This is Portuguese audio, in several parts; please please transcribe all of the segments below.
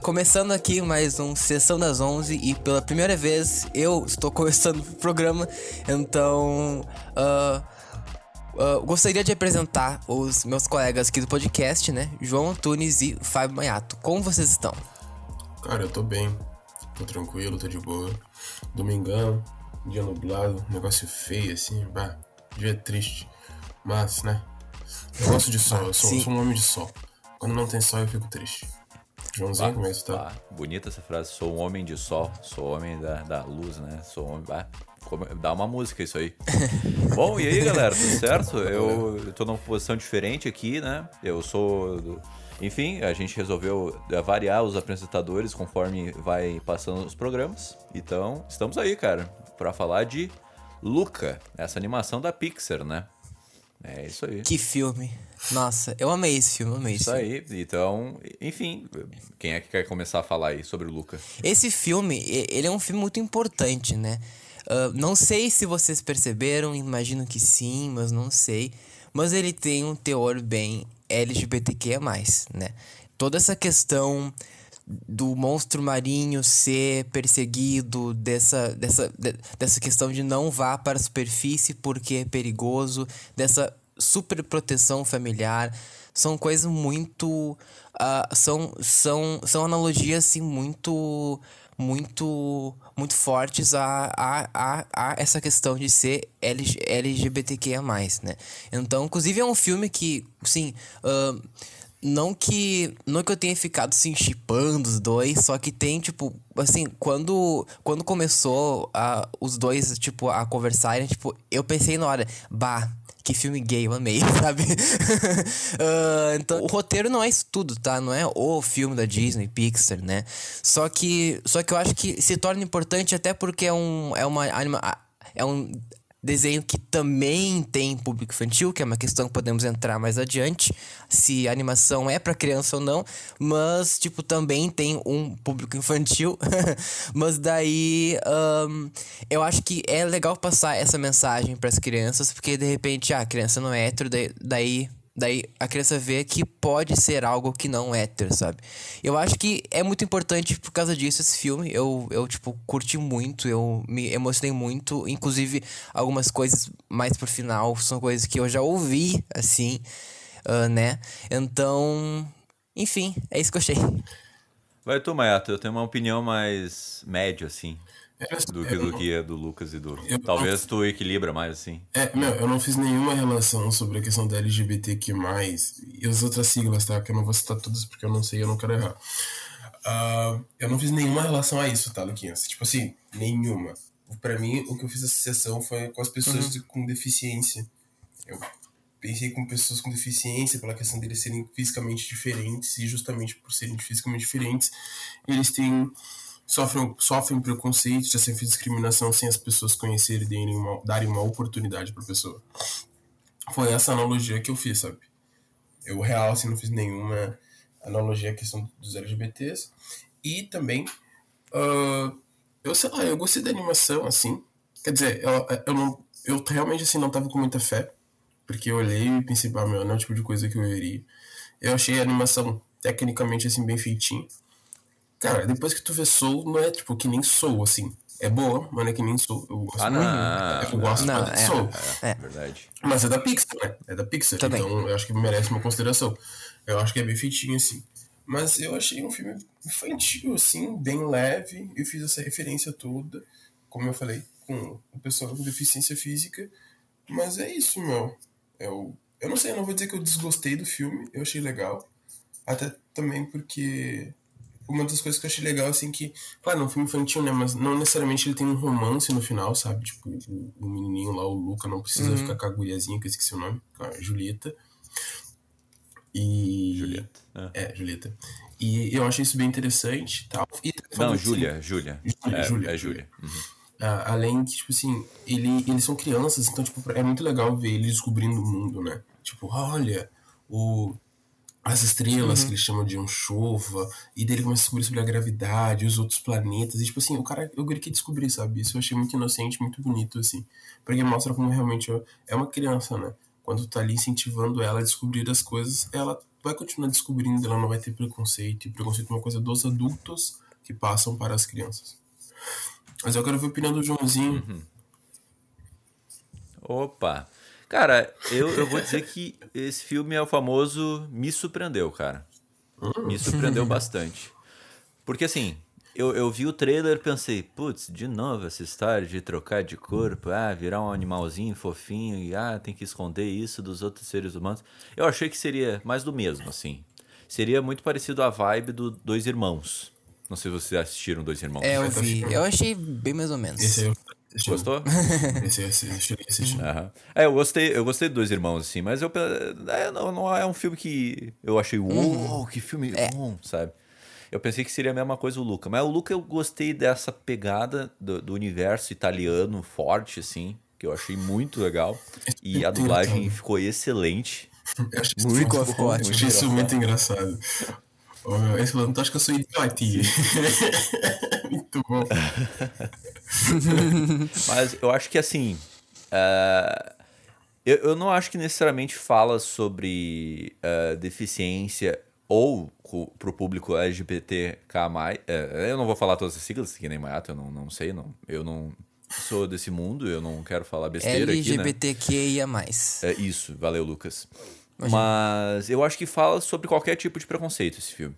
Começando aqui mais um Sessão das 11 e pela primeira vez eu estou começando o programa, então uh, uh, gostaria de apresentar os meus colegas aqui do podcast, né? João Antunes e Fábio Maiato. Como vocês estão? Cara, eu tô bem, tô tranquilo, tô de boa. Domingão, dia nublado, negócio feio assim, bah, dia triste, mas né? Eu gosto de sol, eu sou, sou um homem de sol. Quando não tem sol eu fico triste. Joãozinho, bah, como é tá? Bah, bonita essa frase, sou um homem de sol, sou homem da, da luz, né? Sou homem. Bah, dá uma música isso aí. Bom, e aí, galera, tudo certo? Eu, eu tô numa posição diferente aqui, né? Eu sou. Do... Enfim, a gente resolveu variar os apresentadores conforme vai passando os programas. Então, estamos aí, cara, para falar de Luca, essa animação da Pixar, né? É isso aí. Que filme. Nossa, eu amei esse filme, amei isso aí. Então, enfim, quem é que quer começar a falar aí sobre o Luca? Esse filme, ele é um filme muito importante, né? Uh, não sei se vocês perceberam, imagino que sim, mas não sei. Mas ele tem um teor bem LGBTQ+, né? Toda essa questão do monstro marinho ser perseguido, dessa, dessa, dessa questão de não vá para a superfície porque é perigoso, dessa super proteção familiar, são coisas muito. Uh, são, são, são analogias assim, muito muito muito fortes a, a, a, a essa questão de ser LG, LGBTQIA+, né? Então, inclusive é um filme que, sim, uh, não que não que eu tenha ficado assim chipando os dois, só que tem tipo, assim, quando quando começou a, os dois tipo a conversarem, tipo, eu pensei na hora, bah, que filme gay, eu amei, sabe? uh, então, o roteiro não é isso tudo, tá? Não é o filme da Disney, Pixar, né? Só que, só que eu acho que se torna importante até porque é um, é uma anima, é um Desenho que também tem público infantil, que é uma questão que podemos entrar mais adiante, se a animação é para criança ou não, mas, tipo, também tem um público infantil. mas daí um, eu acho que é legal passar essa mensagem para as crianças, porque de repente, ah, a criança não é hétero, daí Daí a criança vê que pode ser algo que não é hétero, sabe? Eu acho que é muito importante por causa disso esse filme. Eu, eu tipo, curti muito, eu me emocionei muito. Inclusive, algumas coisas mais pro final são coisas que eu já ouvi, assim, uh, né? Então, enfim, é isso que eu achei. Vai tu, Mayato, eu tenho uma opinião mais média, assim do que do que é do Lucas e do. Eu, Talvez tu equilibra mais assim. É, meu, eu não fiz nenhuma relação sobre a questão da LGBTQ, e as outras siglas, tá? Que eu não vou citar todas porque eu não sei eu não quero errar. Uh, eu não fiz nenhuma relação a isso, tá, Luquinhas? Tipo assim, nenhuma. Pra mim, o que eu fiz associação foi com as pessoas uhum. com deficiência. Eu pensei com pessoas com deficiência, pela questão deles serem fisicamente diferentes, e justamente por serem fisicamente diferentes, eles têm sofrem, sofrem preconceito, já sofrem discriminação sem as pessoas conhecerem e darem uma, oportunidade para a pessoa. Foi essa analogia que eu fiz, sabe? Eu, real, assim, não fiz nenhuma analogia à questão dos LGBTs. E também, uh, eu sei lá, eu gostei da animação, assim. Quer dizer, eu, eu, não, eu realmente, assim, não tava com muita fé. Porque eu olhei e pensei, ah, meu, não é o tipo de coisa que eu iria. Eu achei a animação tecnicamente, assim, bem feitinha. Cara, depois que tu vê Soul, não é tipo que nem Soul, assim. É boa, mas não é que nem Soul. Eu gosto ah, não. É eu gosto não, de é, Soul. É, é, verdade. Mas é da Pixar, né? É da Pixar. Também. Então eu acho que merece uma consideração. Eu acho que é bem feitinho, assim. Mas eu achei um filme infantil, assim, bem leve. Eu fiz essa referência toda, como eu falei, com o pessoal com deficiência física. Mas é isso, meu. Eu, eu não sei, eu não vou dizer que eu desgostei do filme. Eu achei legal. Até também porque uma das coisas que eu achei legal, assim, que, claro, é um filme infantil, né? Mas não necessariamente ele tem um romance no final, sabe? Tipo, o, o menininho lá, o Luca, não precisa uhum. ficar com a guriazinha, que eu esqueci o nome, com a Julieta. E. Julieta. É. é, Julieta. E eu achei isso bem interessante tal. E não, Júlia, Júlia. É, Júlia. É Júlia. Uhum. Ah, além que, tipo assim, ele, eles são crianças, então, tipo, é muito legal ver eles descobrindo o mundo, né? Tipo, olha, o as estrelas, uhum. que eles chamam de um chuva, e dele começa a descobrir sobre a gravidade, os outros planetas, e tipo assim, o cara, eu queria descobrir, sabe? Isso eu achei muito inocente, muito bonito, assim, porque mostra como realmente é uma criança, né? Quando tu tá ali incentivando ela a descobrir as coisas, ela vai continuar descobrindo, ela não vai ter preconceito. E preconceito é uma coisa dos adultos que passam para as crianças. Mas eu quero ver a opinião do Joãozinho. Uhum. Opa! Cara, eu, eu vou dizer que esse filme é o famoso me surpreendeu, cara. Me surpreendeu bastante. Porque assim, eu, eu vi o trailer e pensei, putz, de novo essa história de trocar de corpo, ah, virar um animalzinho fofinho e ah, tem que esconder isso dos outros seres humanos. Eu achei que seria mais do mesmo, assim. Seria muito parecido à vibe do Dois Irmãos. Não sei se vocês assistiram Dois Irmãos. É, eu vi. Eu achei bem mais ou menos. Esse aí eu Gostou? Esse assisti. assisti. Aham. É, eu gostei, eu gostei de Dois Irmãos, assim, mas eu é, não, não é um filme que eu achei, uou, que filme bom, sabe? Eu pensei que seria a mesma coisa o Luca. Mas o Luca eu gostei dessa pegada do, do universo italiano forte, assim, que eu achei muito legal. E a dublagem ficou excelente. Eu achei Muito ficou bom. ótimo. Eu achei isso muito engraçado. Falando, tu acha que eu sou idiotinho? muito bom. Mas eu acho que assim. eh, eu, eu não acho que necessariamente fala sobre eh, deficiência ou co- pro público LGBTK. eh, eu não vou falar todas as siglas, que nem Mato, eu não, não sei, não. Eu não sou desse mundo, eu não quero falar besteira aqui, né? LGBTQIA+. É isso, valeu, Lucas. Mas eu acho que fala sobre qualquer tipo de preconceito esse filme.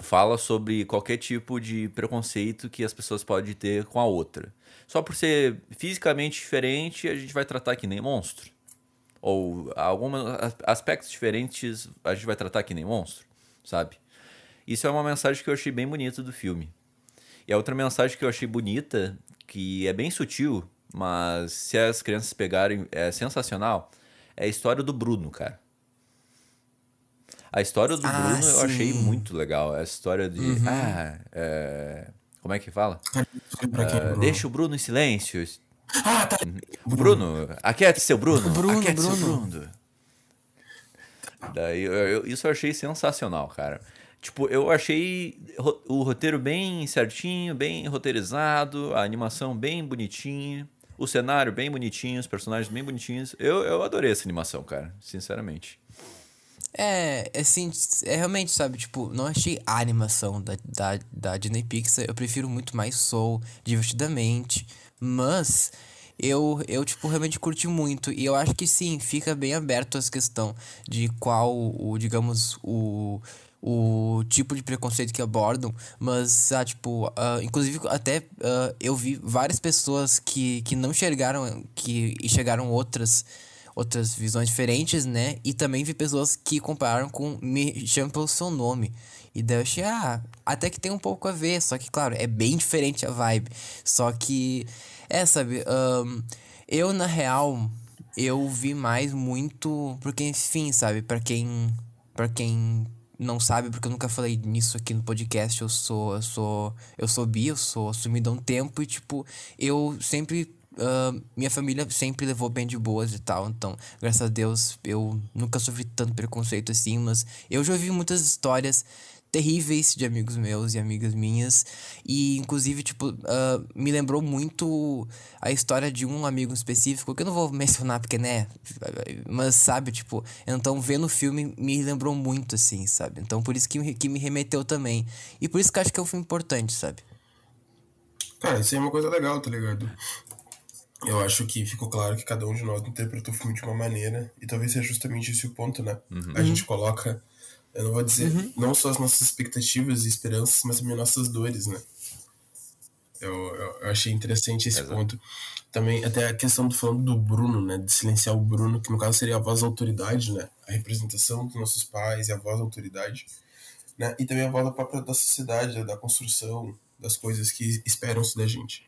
Fala sobre qualquer tipo de preconceito que as pessoas podem ter com a outra. Só por ser fisicamente diferente, a gente vai tratar que nem monstro. Ou alguns aspectos diferentes a gente vai tratar que nem monstro, sabe? Isso é uma mensagem que eu achei bem bonita do filme. E a outra mensagem que eu achei bonita, que é bem sutil, mas se as crianças pegarem, é sensacional, é a história do Bruno, cara. A história do Ah, Bruno eu achei sim. muito legal. A história de. Ah, é, como é que fala? Bruno? deixa o Bruno em silêncio. Ah, tá. Bruno, aquiete seu Bruno. Bruno, aquiete seu Bruno. Bruno. Daí, eu- eu- isso eu achei sensacional, cara. Tipo, eu achei o roteiro bem certinho, bem roteirizado, a animação bem bonitinha, o cenário bem bonitinho, os personagens bem bonitinhos. Eu, eu adorei essa animação, cara, sinceramente. É, assim, é realmente, sabe, tipo, não achei a animação da, da, da Disney Pixar, eu prefiro muito mais Soul, Divertidamente, mas eu, eu, tipo, realmente curti muito, e eu acho que sim, fica bem aberto essa questão de qual, o, digamos, o, o tipo de preconceito que abordam, mas, ah, tipo, ah, inclusive até ah, eu vi várias pessoas que, que não enxergaram, que enxergaram outras outras visões diferentes, né? E também vi pessoas que compararam com Me Chame Pelo Seu Nome. E daí eu achei, ah, até que tem um pouco a ver, só que, claro, é bem diferente a vibe. Só que, é, sabe, ahn, eu, na real, eu vi mais muito, porque, enfim, sabe, pra quem, pra quem não sabe, porque eu nunca falei nisso aqui no podcast, eu sou, eu sou, eu sou bi, eu sou assumido há um tempo e, tipo, eu sempre ah, minha família sempre levou bem de boas e tal, então, graças a Deus, eu nunca sofri tanto preconceito assim, mas eu já ouvi muitas histórias terríveis de amigos meus e amigas minhas, e inclusive, tipo, ah, me lembrou muito a história de um amigo específico, que eu não vou mencionar porque, né, mas sabe, tipo, então vendo o filme me lembrou muito, assim, sabe, então por isso que, me- que me remeteu também, e por isso que eu acho que é um filme importante, sabe. Cara, isso aí é uma coisa legal, tá ligado? Eu acho que ficou claro que cada um de nós interpretou o filme de uma maneira, e talvez seja justamente esse o ponto, né? A gente coloca, eu não vou dizer, não só as nossas expectativas e esperanças, mas também nossas dores, né? Eu, eu, eu achei interessante esse ponto. Também, até a questão do falando do Bruno, né? De silenciar o Bruno, que no caso seria a voz da autoridade, né? A representação dos nossos pais e a voz da autoridade, né? E também a voz da própria da sociedade, né, da construção das coisas que esperam-se da gente.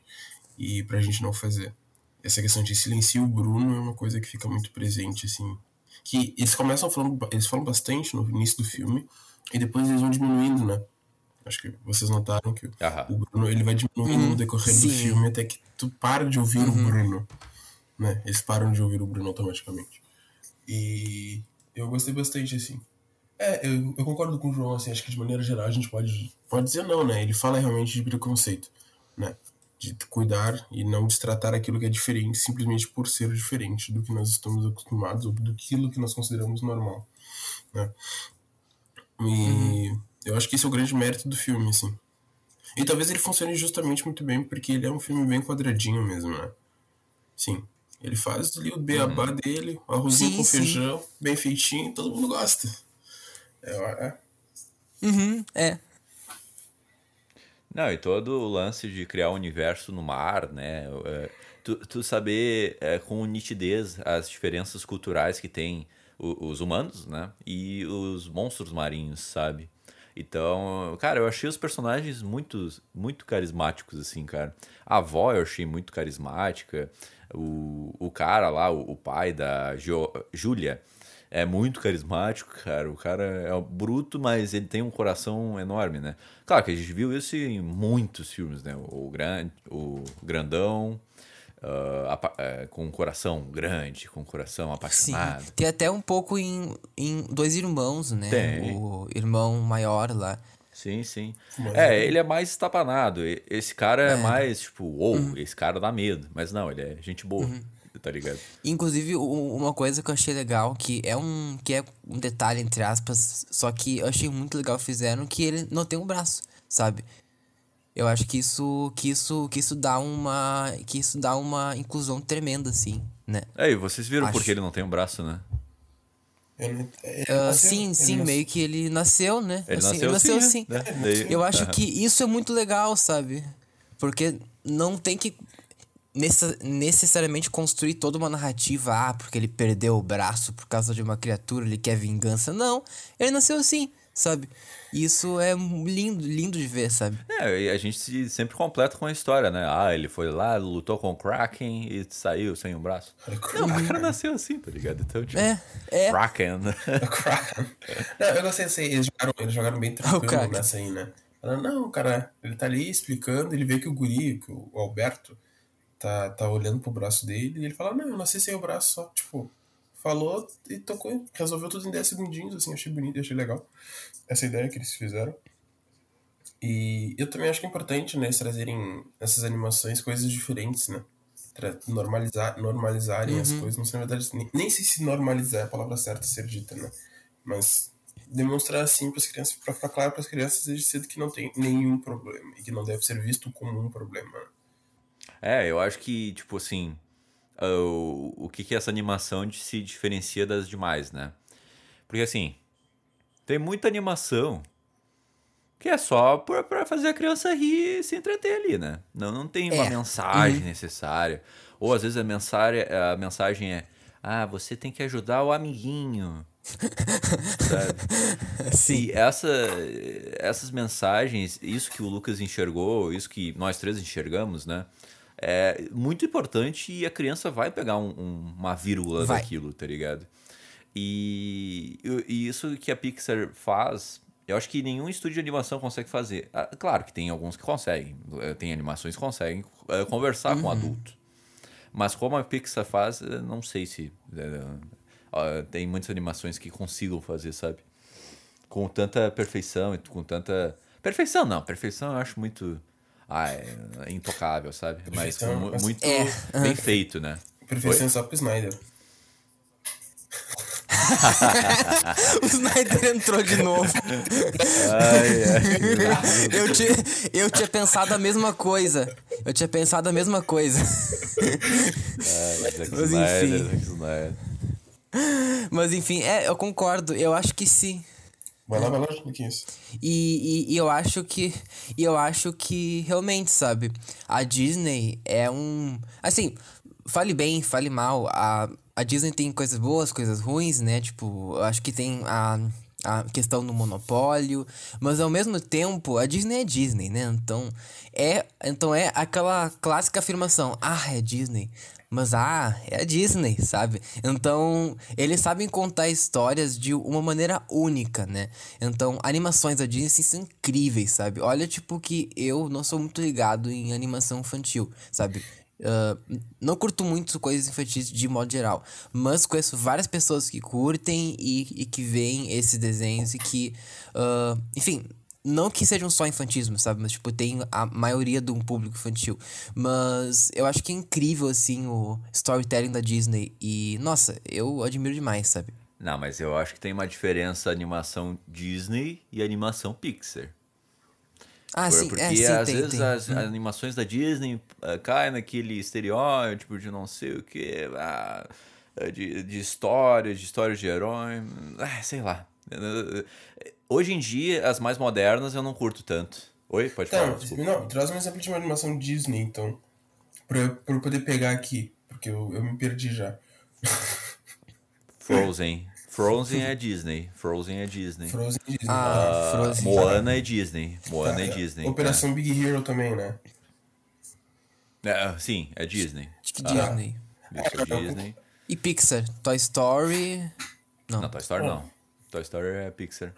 E pra gente não fazer. Essa questão de silenciar o Bruno é uma coisa que fica muito presente, assim. Que eles começam falando, eles falam bastante no início do filme, e depois eles vão diminuindo, né? Acho que vocês notaram que Aham. o Bruno ele vai diminuindo no decorrer do sim. filme até que tu para de ouvir o Bruno. Né? Eles param de ouvir o Bruno automaticamente. E eu gostei bastante, assim. É, eu, eu concordo com o João, assim, acho que de maneira geral a gente pode. Pode dizer não, né? Ele fala realmente de preconceito, né? De cuidar e não destratar aquilo que é diferente simplesmente por ser diferente do que nós estamos acostumados ou do que nós consideramos normal, né? E uhum. eu acho que esse é o grande mérito do filme, assim. E talvez ele funcione justamente muito bem porque ele é um filme bem quadradinho mesmo, né? Sim. Ele faz ali o beabá uhum. dele, o arrozinho sim, com sim. feijão, bem feitinho, todo mundo gosta. É, é. Uhum, é. Não, e todo o lance de criar um universo no mar, né? É, tu, tu saber é, com nitidez as diferenças culturais que tem os humanos, né? E os monstros marinhos, sabe? Então, cara, eu achei os personagens muito, muito carismáticos, assim, cara. A avó eu achei muito carismática. O, o cara lá, o, o pai da jo, Júlia, é muito carismático, cara. O cara é bruto, mas ele tem um coração enorme, né? Claro que a gente viu isso em muitos filmes, né? O, grande, o grandão, uh, com um coração grande, com um coração apaixonado. Sim. Tem até um pouco em, em Dois Irmãos, né? Tem. O irmão maior lá. Sim, sim. Mas é, ele é mais estapanado. Esse cara é, é mais, tipo, ou, uhum. esse cara dá medo. Mas não, ele é gente boa. Uhum tá ligado? Inclusive, uma coisa que eu achei legal, que é um, que é um detalhe, entre aspas, só que eu achei muito legal fizeram, que ele não tem um braço, sabe? Eu acho que isso, que isso, que isso dá uma, que isso dá uma inclusão tremenda, assim, né? É, e vocês viram acho. porque ele não tem um braço, né? Ele, ele uh, sim, sim, ele meio que ele nasceu, né? Ele assim, nasceu, ele nasceu sim. Né? Eu acho que isso é muito legal, sabe? Porque não tem que necessariamente construir toda uma narrativa, ah, porque ele perdeu o braço por causa de uma criatura, ele quer vingança. Não, ele nasceu assim, sabe? Isso é lindo, lindo de ver, sabe? É, e a gente se, sempre completa com a história, né? Ah, ele foi lá, lutou com o Kraken e saiu sem o braço. Não, o cara nasceu assim, tá ligado? Então, tipo, é, é. Kraken. Kraken. Não, eu gostei assim, eles jogaram, eles jogaram bem tranquilo nessa aí, né? Não, cara, ele tá ali explicando, ele vê que o guri, que o Alberto, tá, tá olhando pro braço dele e ele fala, não, eu nasci sem o braço só, tipo, falou e tocou, resolveu tudo em 10 segundinhos, assim, achei bonito, achei legal essa ideia que eles fizeram. E eu também acho que é importante, né, eles trazerem essas animações coisas diferentes, né? Normalizar, normalizarem uhum. as coisas, não sei na verdade, nem, nem sei se normalizar é a palavra certa a ser dita, né? Mas demonstrar assim para as crianças, para ficar claro para as crianças desde cedo que não tem nenhum problema e que não deve ser visto como um problema. É, eu acho que, tipo assim, o, o que, que essa animação se diferencia das demais, né? Porque assim, tem muita animação que é só para fazer a criança rir e se entreter ali, né? Não, não tem uma é. mensagem uhum. necessária. Ou às vezes a mensagem, a mensagem é: ah, você tem que ajudar o amiguinho. Sabe? Sim. E essa, essas mensagens, isso que o Lucas enxergou, isso que nós três enxergamos, né? É muito importante e a criança vai pegar um, um, uma vírgula vai. daquilo, tá ligado? E, e, isso que a Pixar faz, eu acho que nenhum estúdio de animação consegue fazer. Ah, claro que tem alguns que conseguem, eh, tem animações que conseguem uh, conversar uhum. com adulto. Mas como a Pixar faz, não sei se. Tem muitas animações que consigam fazer, sabe? Com tanta perfeição e com tanta. Perfeição não, perfeição eu acho muito ah, é intocável, sabe? Mas com, muito é. bem feito, né? Perfeição só pro Snyder. o Snyder entrou de novo. Ai, ai. Eu, tinha, eu tinha pensado a mesma coisa. Eu tinha pensado a mesma coisa. Ai, mas enfim. Mas enfim, é, eu concordo. Eu acho que sim. Vai lá, vai lá, Luquinhas. E, e, e, eu acho que. Eu acho que realmente, sabe? A Disney é um. Assim, fale bem, fale mal. A, a Disney tem coisas boas, coisas ruins, né? Tipo, eu acho que tem a, a questão do monopólio. Mas ao mesmo tempo, a Disney é Disney, né? Então é, então é aquela clássica afirmação: ah, é Disney. Mas, ah, é a Disney, sabe? Então, eles sabem contar histórias de uma maneira única, né? Então, animações da Disney são incríveis, sabe? Olha, tipo, que eu não sou muito ligado em animação infantil, sabe? Uh, não curto muito coisas infantis de modo geral, mas conheço várias pessoas que curtem e, e que veem esses desenhos e que, uh, enfim, Não que sejam só infantismo, sabe? Mas, tipo, tem a maioria de um público infantil. Mas eu acho que é incrível, assim, o storytelling da Disney. E, nossa, eu admiro demais, sabe? Não, mas eu acho que tem uma diferença animação Disney e animação Pixar. Ah, Por- sim, Porque é, sim, às tem, vezes tem. as animações da Disney ah, caem naquele estereótipo de não sei o que, de, de histórias, de histórias de herói, ah, sei lá. Hoje em dia, as mais modernas eu não curto tanto. Oi, pode falar, Não, desculpa. não, traz um exemplo de uma animação Disney, então. Pra, eu- pra eu poder pegar aqui, porque eu, eu me perdi já. Frozen. Frozen é Disney. Frozen é Disney. Frozen Disney. Ah, Ah, Frozen. Moana é Disney. Moana é Tá, Disney. Operação Big Hero também, né? É, é, sim, é Disney. Acho que Disney. Isso é Disney. E Pixar? Toy Story. Não. Não, Toy Story não. Toy Story é Pixar.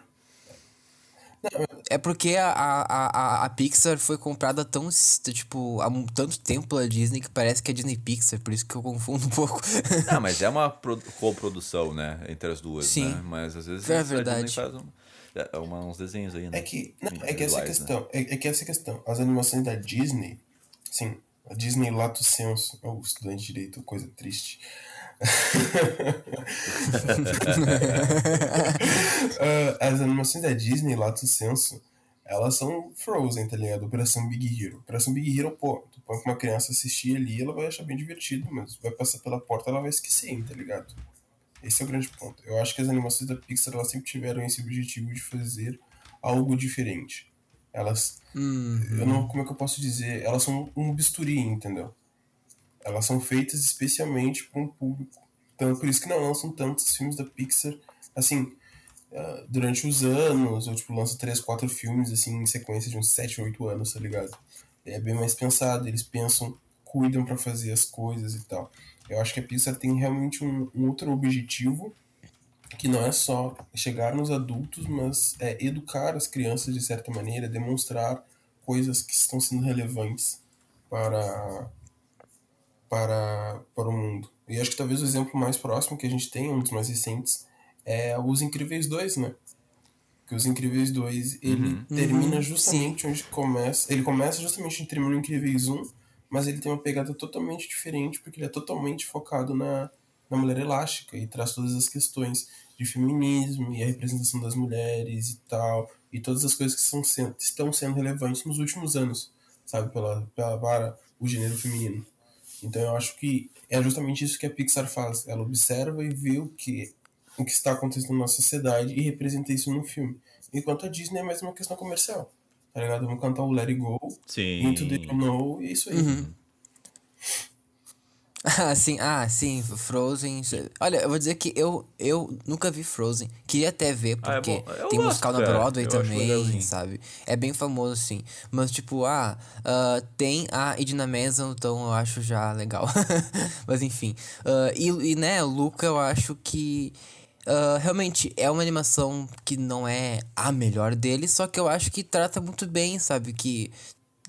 É porque a, a, a, a Pixar foi comprada tão, tipo, há um- tanto tempo pela Disney que parece que é Disney Pixar, por isso que eu confundo um pouco. Ah, mas é uma pro- coprodução, né? Entre as duas, Sim. né? Mas às vezes É a Disney verdade. faz um- é, uma- uns desenhos aí, né? É que, não, é que essa é a né? questão. É, é que essa é a questão. As animações da Disney, sim, a Disney Lato Senso, o estudante de direito, coisa triste. Ah, as animações da Disney Lato Senso, elas são Frozen, tá ligado? Operação Big Hero. Operação Big Hero, pô, tu põe uma criança assistir ali, ela vai achar bem divertido, mas vai passar pela porta, ela vai esquecer, tá ligado? Esse é o grande ponto. Eu acho que as animações da Pixar elas sempre tiveram esse objetivo de fazer algo diferente. Elas. Eu não. Como é que eu posso dizer? Elas são um bisturi, entendeu? Elas são feitas especialmente para um público. Então, por isso que não lançam tantos filmes da Pixar, assim, ah, durante os anos, ou tipo, lança três, quatro filmes, assim, em sequência de uns 7, 8 anos, tá ligado? É bem mais pensado, eles pensam, cuidam para fazer as coisas e tal. Eu acho que a Pixar tem realmente um, um outro objetivo, que não é só chegar nos adultos, mas é educar as crianças de certa maneira, demonstrar coisas que estão sendo relevantes para para, para o mundo. E acho que talvez o exemplo mais próximo que a gente tem, um dos mais recentes, é Os Incríveis 2, né? Que Os Incríveis 2, ele termina Uhum, justamente onde começa. Ele começa justamente onde termina o Incríveis 1, mas ele tem uma pegada totalmente diferente, porque ele é totalmente focado na, na mulher elástica e traz todas as questões de feminismo e a representação das mulheres e tal, e todas as coisas que são sendo, estão sendo relevantes nos últimos anos, sabe, pela, pela, para o gênero feminino. Então eu acho que é justamente isso que a Pixar faz. Ela observa e vê o que, o que está acontecendo na sociedade e representa isso no filme. Enquanto a Disney é mais uma questão comercial. Tá ligado? Vamos cantar o Let It Go, Sim. Into the Know, e é isso aí. Ah, sim, ah, sim, Frozen. Olha, eu vou dizer que eu, eu nunca vi Frozen. Queria até ver, Ah, é porque bom. Eu tem gosto, musical na. Broadway Eu também, sabe? É bem famoso, sim. Mas, tipo, ah, ah, tem a Idina Menzel, então eu acho já legal. Mas, enfim. Ah, e, e, né, Luca, eu acho que. ah, realmente é uma animação que não é a melhor dele, só que eu acho que trata muito bem, sabe? Que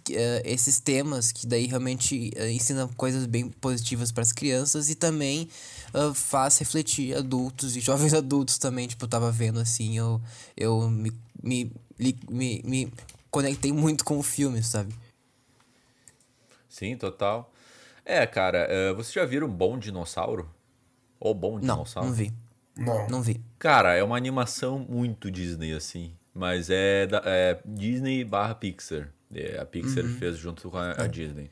eh, esses temas que daí realmente eh, ensina coisas bem positivas para as crianças e também ah, faz refletir adultos e jovens adultos também, tipo, eu tava vendo assim, eu, eu me, me, li- me, me conectei muito com o filme, sabe? Sim, total. É, cara, eh, vocês já viram Bom Dinossauro? Ou Bom Não, Dinossauro? não vi, Não. não vi. Cara, é uma animação muito Disney, assim. Mas é, da- é Disney barra Pixar. É, a Pixar Uhum. fez junto com a, É. a Disney.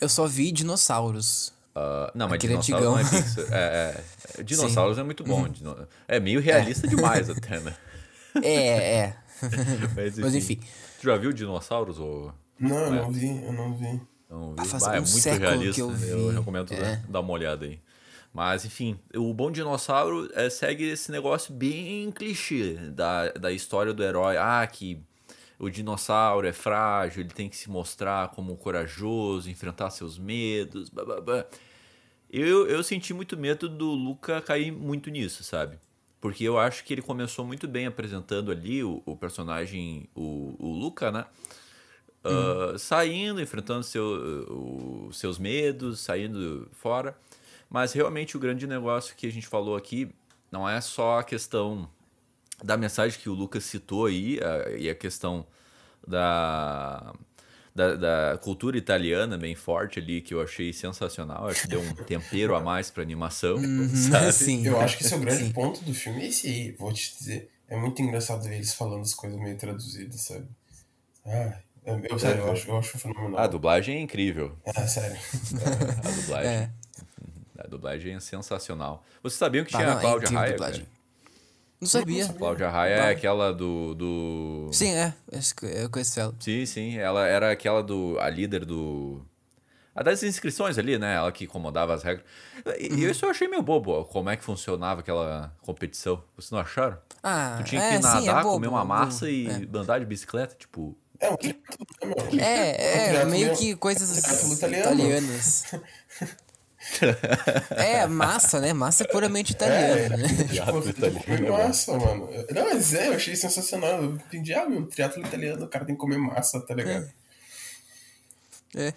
Eu só vi dinossauros. Ah, não, mas Aquele Dinossauro não é antigão. Pixar. É, é. Dinossauros é muito bom. Dino- É meio realista demais até, né? É, é. Mas, Mas enfim. Tu já viu Dinossauros ou Não, eu não vi, eu não vi. não Ah, viu? faz Bah, é um muito século realista. que eu Eu vi. recomendo É. dar- dar uma olhada aí. Mas, enfim, o Bom Dinossauro é, segue esse negócio bem clichê da, da história do herói. Ah, que o dinossauro é frágil, ele tem que se mostrar como corajoso, enfrentar seus medos, blá, blá, blá. Eu, eu senti muito medo do Luca cair muito nisso, sabe? Porque eu acho que ele começou muito bem apresentando ali o, o personagem, o, o Luca, né? Ah, saindo, enfrentando seu, os seus medos, saindo fora. Mas realmente o grande negócio que a gente falou aqui não é só a questão da mensagem que o Lucas citou aí, a, e a questão da, da, da, cultura italiana bem forte ali, que eu achei sensacional. Acho que deu um tempero a mais pra animação. Uhum, sabe? Sim. Eu acho que esse é o grande Sim. ponto do filme, é esse aí, vou te dizer. É muito engraçado ver eles falando as coisas meio traduzidas, sabe? Ah, eu, sério, eu acho, eu acho fenomenal. A dublagem é incrível. É, sério. A dublagem. É. A dublagem é sensacional. Vocês sabiam que Ah, tinha não, a é Cláudia a Raia? Não sabia. Cláudia Raia é aquela do, do. Sim, é. Acho que Eu conheço ela. Sim, sim. Ela era aquela do. A líder do. A das inscrições ali, né? Ela que incomodava as regras. E Uhum. isso eu achei meio bobo, como é que funcionava aquela competição. Vocês não acharam? Ah, Tu tinha é, que sim, é nadar, bobo, comer uma bobo, massa e é. andar de bicicleta, tipo. É meu? É, é, meio que coisas italianas. É, massa, né? Massa é puramente italiana, né? Italiano tem que é comer bom. massa, mano. Não, mas é, eu achei sensacional. Eu entendi, ah, meu, triatlo italiano, o cara tem que comer massa, tá ligado? É.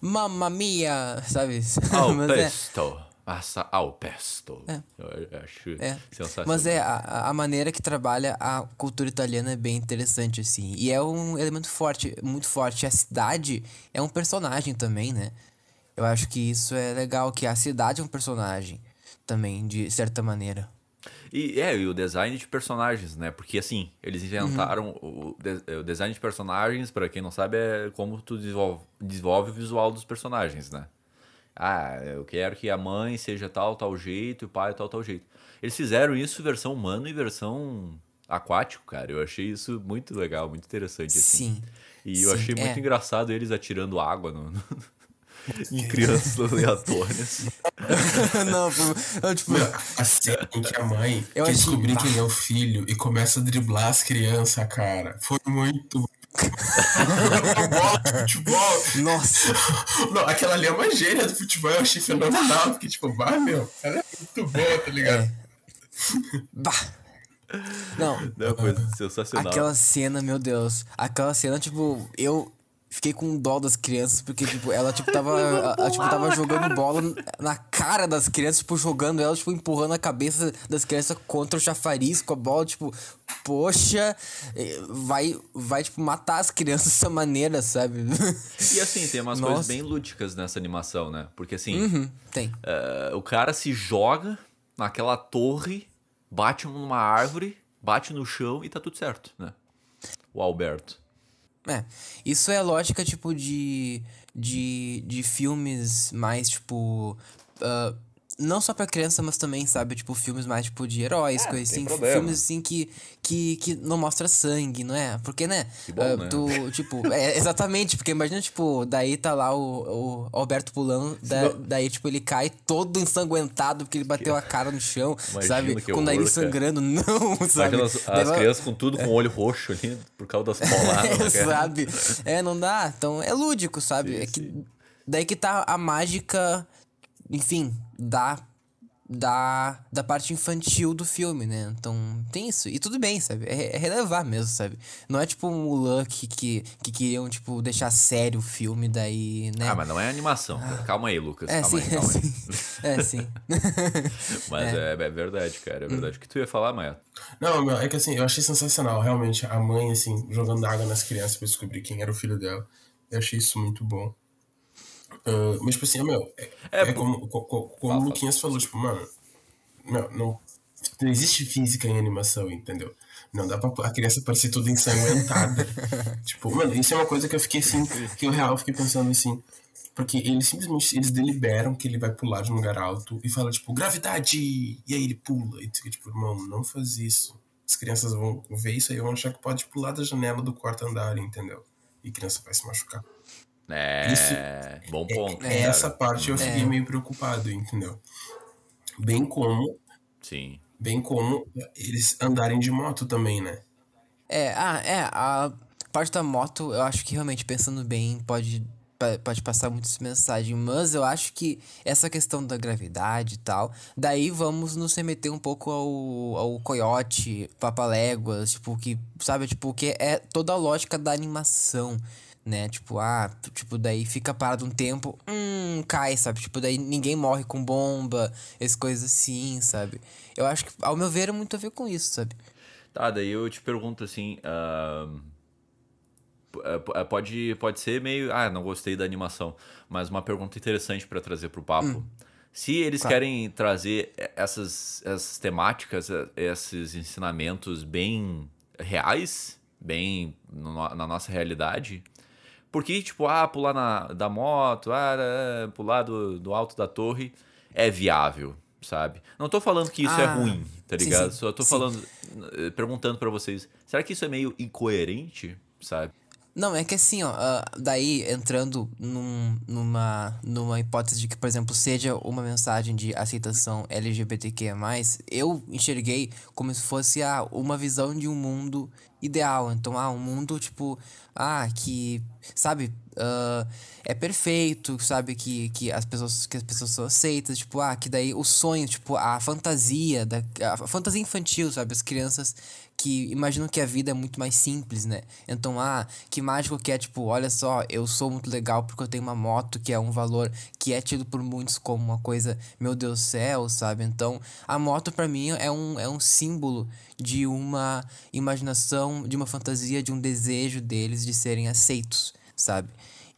Mamma mia, sabe? Ao Mas é, pesto. Massa ao pesto. Eu acho É. sensacional. Mas é, a, a maneira que trabalha a cultura italiana é bem interessante, assim. E é um elemento forte, muito forte. A cidade é um personagem também, né? Eu acho que isso é legal, que a cidade é um personagem também, de certa maneira. E é, e o design de personagens, né? Porque assim, eles inventaram Uhum. o, de- o design de personagens, pra quem não sabe, é como tu desenvolve, desenvolve o visual dos personagens, né? Ah, eu quero que a mãe seja tal, tal jeito, e o pai tal, tal jeito. Eles fizeram isso versão humano e versão aquático, cara. Eu achei isso muito legal, muito interessante, assim. Sim. E eu Sim, achei muito é. engraçado eles atirando água no, no- em crianças aleatórias. não, eu, tipo, a cena em que a mãe Eu quer achei- descobrir bah. quem é o filho e começa a driblar as crianças, cara. Foi muito. bola de futebol. nossa. Não, aquela ali é uma gênia do futebol, eu achei fenomenal. Porque, tipo, bah, meu, ela é muito boa, tá ligado? Bah. Não, Não, foi sensacional. Aquela cena, meu Deus. Aquela cena, tipo, eu fiquei com dó das crianças, porque, tipo, ela, tipo, tava. ela, tipo, tava jogando bola na cara das crianças, tipo, jogando ela, tipo, empurrando a cabeça das crianças contra o chafariz com a bola, tipo, poxa, vai, vai, tipo, matar as crianças dessa maneira, sabe? E assim, tem umas Nossa. coisas bem lúdicas nessa animação, né? Porque assim, Uhum, tem. eh, o cara se joga naquela torre, bate numa árvore, bate no chão e tá tudo certo, né? O Alberto. É, isso é lógica, tipo, de, de, de filmes mais, tipo. ah, não só pra criança, mas também, sabe? Tipo, filmes mais, tipo, de heróis, É, coisas assim. problema. Filmes, assim, que, que, que não mostra sangue, não é? Porque, né? Que bom, ah, né? Tu, tipo, é, exatamente, porque imagina, tipo, daí tá lá o, o Alberto pulando, da- daí, tipo, ele cai todo ensanguentado porque ele bateu a cara no chão, Imagina sabe? que Com o nariz sangrando, não, sabe? Imagina as, as crianças com tudo com o olho roxo ali, por causa das poladas. né, sabe? É, não dá. Então é lúdico, sabe? Sim, é que daí que tá a mágica, enfim, da da, da parte infantil do filme, né? Então tem isso. E tudo bem, sabe? É, é relevar mesmo, sabe? Não é tipo um Mulan que, que, que queriam, tipo, deixar sério o filme, daí, né? Ah, mas não é animação. Calma aí, Lucas. é, calma sim, aí, é calma aí. sim. É, sim. Mas é. é verdade, cara. É verdade. O que tu ia falar, Maia? Não, meu, é que assim, eu achei sensacional, realmente, a mãe, assim, jogando água nas crianças pra descobrir quem era o filho dela. Eu achei isso muito bom. Ah, mas, tipo assim, meu, é, É, é como, co- co- como o Luquinhas falou, tipo, mano, meu, não, não existe física em animação, entendeu? Não dá pra a criança parecer toda ensanguentada. tipo, mano, isso é uma coisa que eu fiquei assim, que eu real fiquei pensando assim. Porque eles simplesmente eles deliberam que ele vai pular de um lugar alto e fala, tipo, gravidade! E aí ele pula. E tu fica, tipo, irmão, não faz isso. As crianças vão ver isso aí e vão achar que pode pular da janela do quarto andar, entendeu? E criança vai se machucar. É. Bom ponto. É, cara. essa parte eu fiquei meio preocupado, entendeu? Bem como, Sim. bem como eles andarem de moto também, né? É, ah, é, a parte da moto, eu acho que realmente, pensando bem, pode, pode passar muitas mensagens, mas eu acho que essa questão da gravidade e tal, daí vamos nos remeter um pouco ao, ao Coyote, Papaléguas, tipo, que, sabe, tipo, que é toda a lógica da animação, né, tipo, ah, tipo, daí fica parado um tempo, hum, cai, sabe, tipo, daí ninguém morre com bomba, essas coisas assim, sabe. Eu acho que, ao meu ver, é muito a ver com isso, sabe. Tá, daí eu te pergunto assim. Uh, pode, pode ser meio. Ah, não gostei da animação. Mas uma pergunta interessante para trazer pro papo. Hum. Se eles claro. querem trazer essas, essas temáticas, esses ensinamentos bem reais, bem no, na nossa realidade, porque, tipo, ah, pular na, da moto, ah, é, pular do, do alto da torre é viável, sabe? Não tô falando que isso é ah, é ruim, tá ligado? Sim, sim, Só tô sim. falando, eh, perguntando para vocês, será que isso é meio incoerente, sabe? Não, é que assim, ó, uh, daí entrando num, numa, numa hipótese de que, por exemplo, seja uma mensagem de aceitação LGBTQ+, eu enxerguei como se fosse ah, uma visão de um mundo ideal. Então, ah, um mundo, tipo, ah, que, sabe, uh, é perfeito, sabe, que, que, as pessoas, que as pessoas são aceitas, tipo, ah, que daí o sonho, tipo, a fantasia, da, a fantasia infantil, sabe, as crianças que imaginam que a vida é muito mais simples, né? Então, ah, que mágico que é, tipo, olha só, eu sou muito legal porque eu tenho uma moto que é um valor que é tido por muitos como uma coisa, meu Deus do céu, sabe? Então, a moto para mim é um, é um símbolo de uma imaginação, de uma fantasia, de um desejo deles de serem aceitos, sabe?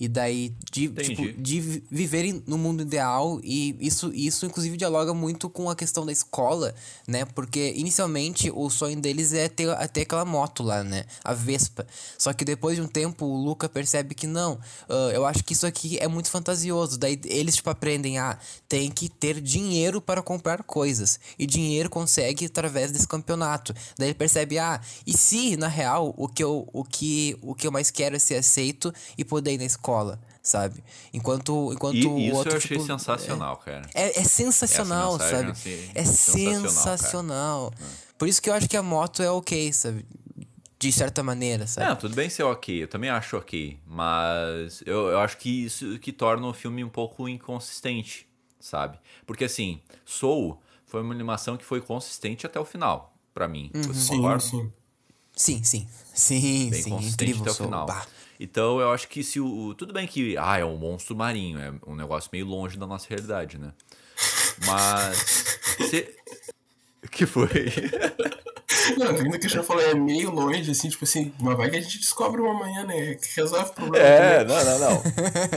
E daí, de, tipo, de viverem no mundo ideal. E isso, isso, inclusive, dialoga muito com a questão da escola, né? Porque, inicialmente, o sonho deles é ter, é ter aquela moto lá, né? A Vespa. Só que depois de um tempo, o Luca percebe que não. Uh, eu acho que isso aqui é muito fantasioso. Daí, eles, tipo, aprendem a... Ah, tem que ter dinheiro para comprar coisas. E dinheiro consegue através desse campeonato. Daí ele percebe, ah, e se, na real, o que eu, o que, o que eu mais quero é ser aceito e poder ir na escola escola, sabe? Enquanto, enquanto e, o outro. Isso eu achei tipo, sensacional, é, cara. É, é sensacional, sabe? é sensacional. sensacional. Por isso que eu acho que a moto é ok, sabe? De certa maneira, sabe? Não, tudo bem ser ok, eu também acho ok. Mas eu, eu acho que isso que torna o filme um pouco inconsistente, sabe? Porque assim, Soul foi uma animação que foi consistente até o final, para mim. Uhum. Você concorda? Sim, sim. Sim, sim. Bem sim, consistente incrível, até o final. Bah. Então eu acho que se o. Tudo bem que. Ah, é um monstro marinho. É um negócio meio longe da nossa realidade, né? Mas. se... O que foi? Não, ainda que eu já falei, é meio longe, assim, tipo assim, mas vai que a gente descobre uma manhã, né? Que resolve o problema. É, não, não, não.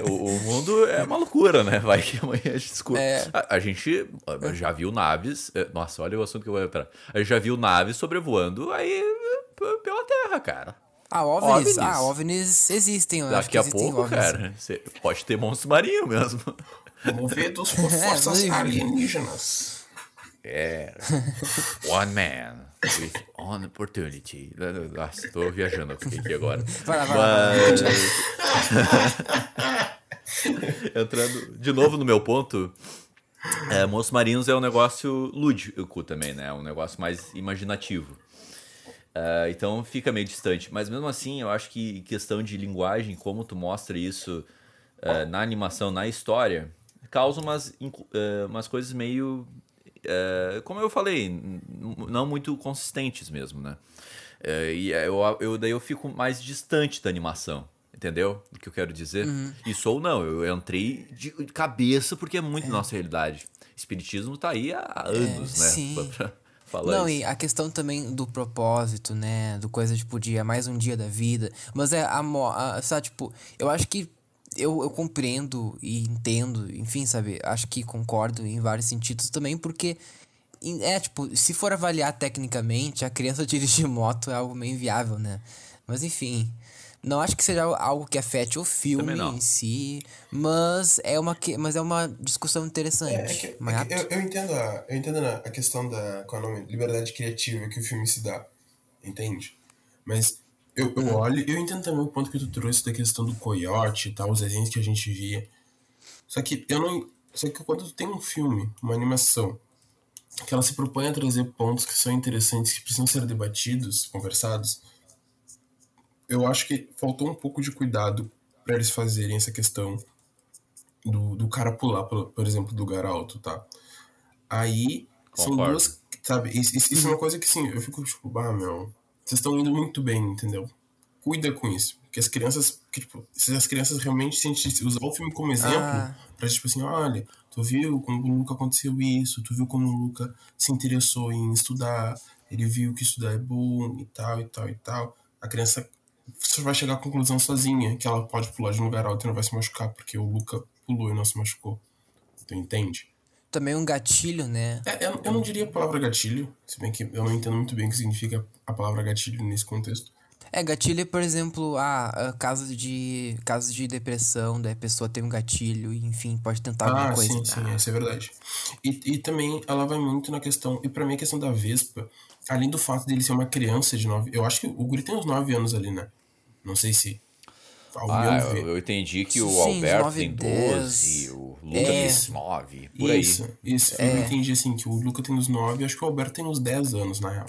o, o, mundo é uma loucura, né? Vai que amanhã a gente descobre. É. A, a, gente já viu naves. É, nossa, olha o assunto que eu vou entrar. A gente já viu naves sobrevoando aí pela Terra, cara. Ah, OVNIs. OVNIs. Ah, OVNIs existem. Daqui a pouco, OVNIs. cara, você pode ter monstro marinho mesmo. Movidos por é, forças é, alienígenas. É. One man with one opportunity. Nossa, tô viajando aqui agora. Vai, vai, Mas... Entrando de novo no meu ponto, é, monstros marinhos é um negócio lúdico também, né? É um negócio mais imaginativo. Uh, então fica meio distante. Mas mesmo assim, eu acho que questão de linguagem, como tu mostra isso uh, na animação, na história, causa umas, uh, umas coisas meio. como eu falei, não muito consistentes mesmo, né? e eu, eu, daí eu fico mais distante da animação. Entendeu o que eu quero dizer? Uhum. Isso ou não, eu entrei de cabeça porque é muito é. nossa realidade. Espiritismo tá aí há anos, é, né? Sim. Pra, falar Não, isso. e a questão também do propósito, né? Do coisa, tipo, de é mais um dia da vida. Mas é a, a sabe, tipo, eu acho que eu, eu compreendo e entendo, enfim, sabe? Acho que concordo em vários sentidos também, porque é, tipo, se for avaliar tecnicamente, a criança dirigir moto é algo meio inviável, né? Mas enfim. Não acho que seja algo que afete o filme em si, mas é uma, mas é uma discussão interessante. É, é que, é que eu, eu, entendo, a, eu entendo a questão da qual é nome, liberdade criativa que o filme se dá, entende? Mas eu, eu hum. olho eu entendo também o ponto que tu trouxe da questão do coiote e tal, os desenhos que a gente via. Só que eu não. Só que quando tu tem um filme, uma animação, que ela se propõe a trazer pontos que são interessantes, que precisam ser debatidos, conversados eu acho que faltou um pouco de cuidado para eles fazerem essa questão do, do cara pular, por, por exemplo, do lugar alto, tá? Aí Concordo. são duas. Sabe, isso, isso, é uma coisa que sim, eu fico tipo, ah, meu, vocês estão indo muito bem, entendeu? Cuida com isso. Porque as crianças, que, tipo, se as crianças realmente se usar o filme como exemplo, ah. pra tipo assim, olha, tu viu como o Luca aconteceu isso, tu viu como o Luca se interessou em estudar, ele viu que estudar é bom e tal, e tal, e tal. A criança você vai chegar à conclusão sozinha que ela pode pular de um lugar alto e não vai se machucar, porque o Luca pulou e não se machucou. Tu entende? Também um gatilho, né? É, eu, eu não diria a palavra gatilho, se bem que eu não entendo muito bem o que significa a palavra gatilho nesse contexto. É, gatilho é, por exemplo, ah, casos de casos de depressão, da pessoa tem um gatilho, enfim, pode tentar alguma ah, coisa. sim, sim, isso é verdade. E, e também ela vai muito na questão, e pra mim a questão da Vespa, além do fato dele ser uma criança de 9, eu acho que o Guri tem uns 9 anos ali, né? Não sei se ao ah, eu, eu, entendi que o Sim, Alberto 9, tem 12, o Luca é. tem 9, por isso, aí. Isso, é. eu entendi assim, que o Luca tem uns 9 e acho que o Alberto tem uns 10 anos, na real.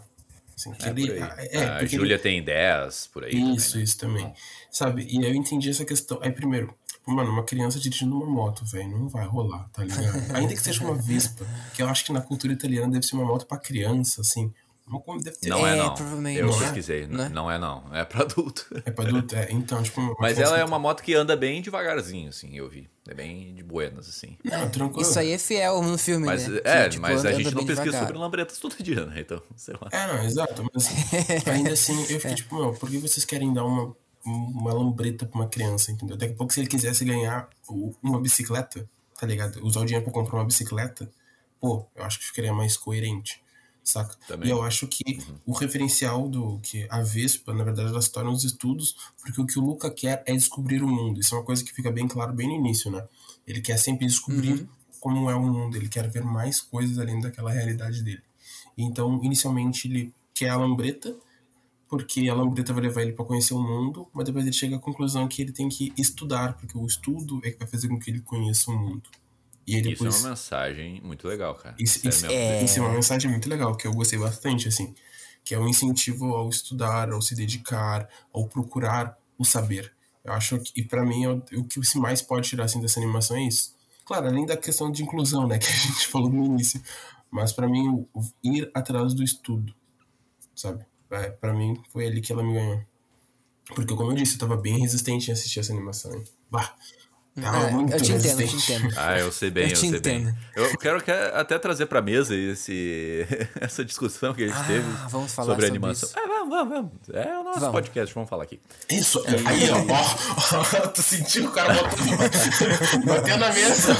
Assim, é, ele, é, a Júlia ele... tem 10, por aí. Isso, também, né? isso também. Sabe, e aí eu entendi essa questão. Aí primeiro, mano, uma criança dirigindo uma moto, velho, não vai rolar, tá ligado? Ainda que seja uma Vespa, que eu acho que na cultura italiana deve ser uma moto pra criança, assim. Não é, é não. Eu não pesquisei. É? Não, não é não. É pra adulto. É pra adulto? É. Então, tipo... Mas ela é uma moto que anda bem devagarzinho, assim, eu vi. É bem de buenas, assim. Não, tranquilo. Isso aí é fiel no filme, mas, né? É, que, tipo, mas a gente não pesquisa devagar. sobre lambretas todo dia, né? Então, sei lá. É, não, exato. Mas ainda assim, eu fiquei é. tipo, meu, por que vocês querem dar uma, uma lambreta pra uma criança, entendeu? Daqui a pouco, se ele quisesse ganhar uma bicicleta, tá ligado? Usar o dinheiro pra comprar uma bicicleta, pô, eu acho que ficaria mais coerente saca? Também. E eu acho que uhum. o referencial do que a Vespa, na verdade, ela se torna os estudos, porque o que o Luca quer é descobrir o mundo. Isso é uma coisa que fica bem claro bem no início, né? Ele quer sempre descobrir uhum. como é o mundo, ele quer ver mais coisas além daquela realidade dele. Então, inicialmente, ele quer a lambreta, porque a lambreta vai levar ele para conhecer o mundo, mas depois ele chega à conclusão que ele tem que estudar, porque o estudo é que vai fazer com que ele conheça o mundo. E. Isso é uma mensagem muito legal, cara. Isso, isso, é... isso é uma mensagem muito legal, que eu gostei bastante, assim. Que é um incentivo ao estudar, ao se dedicar, ao procurar o saber. Eu acho que, e para mim, o, o que se mais pode tirar assim, dessa animação é isso. Claro, além da questão de inclusão, né, que a gente falou no início. Mas para mim, o, o ir atrás do estudo, sabe? É, para mim, foi ali que ela me ganhou. Porque, como eu disse, eu tava bem resistente em assistir essa animação. Hein? Bah, é, eu te entendo, eu te entendo. Ah, eu sei bem, eu, eu sei entendo. bem. Eu quero até trazer pra mesa esse, essa discussão que a gente ah, teve vamos falar sobre, sobre animação. Isso. É, vamos, vamos, vamos. É o nosso vamos. podcast, vamos falar aqui. Isso, é, aí, ó, ó, tu sentiu o cara botou, bateu na mesa.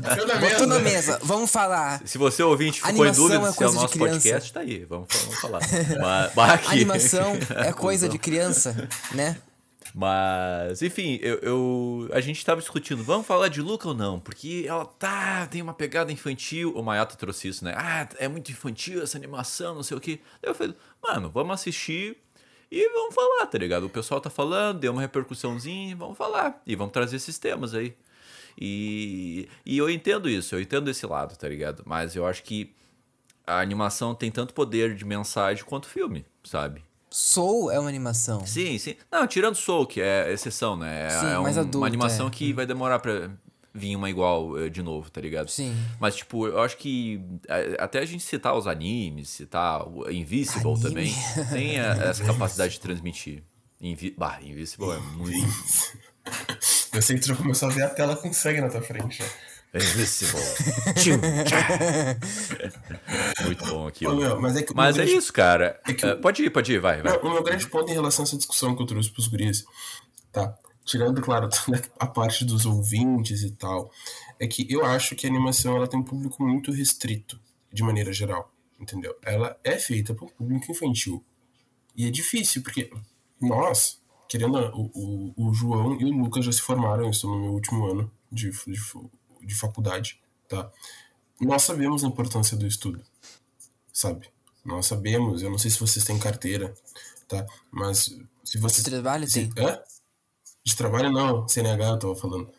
Bateu na mesa. Botou na mesa, vamos falar. Se você ouvinte ficou em dúvida é se é o nosso podcast, tá aí, vamos, vamos falar. Mas, aqui. Animação é coisa de criança, né? Mas, enfim, eu, eu, a gente tava discutindo, vamos falar de Luca ou não? Porque ela tá, tem uma pegada infantil. O Mayato trouxe isso, né? Ah, é muito infantil essa animação, não sei o quê. eu falei, mano, vamos assistir e vamos falar, tá ligado? O pessoal tá falando, deu uma repercussãozinha, vamos falar. E vamos trazer esses temas aí. E, e eu entendo isso, eu entendo esse lado, tá ligado? Mas eu acho que a animação tem tanto poder de mensagem quanto filme, sabe? Soul é uma animação. Sim, sim. Não, tirando Soul, que é exceção, né? Sim, é um, adulto, uma animação é. que vai demorar pra vir uma igual eh, de novo, tá ligado? Sim. Mas, tipo, eu acho que até a gente citar os animes, citar o Invisible Anime. também, tem a, essa capacidade de transmitir. Invi bah, Invisible é muito. Eu sei que tu já começou a ver a tela com sangue na tua frente. Né? Invisible. Muito bom aqui. Mas é, mas é grande... isso, cara. É que... uh, pode ir, pode ir, vai. vai. o meu grande ponto em relação a essa discussão que eu trouxe pros guris, tá? Tirando, claro, a parte dos ouvintes e tal, é que eu acho que a animação ela tem um público muito restrito, de maneira geral, entendeu? Ela é feita para um público infantil. E é difícil, porque nós, querendo, o, o, o João e o Lucas já se formaram, estou no meu último ano de, de de faculdade, tá? Nós sabemos a importância do estudo, sabe? Nós sabemos, eu não sei se vocês têm carteira, tá? Mas se vocês... De trabalho, se, sim. É? De trabalho, não. CNH eu tava falando.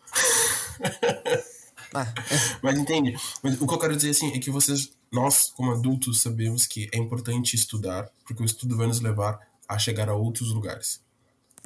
ah. Mas entende? Mas o que eu quero dizer, assim, é que vocês, nós, como adultos, sabemos que é importante estudar, porque o estudo vai nos levar a chegar a outros lugares.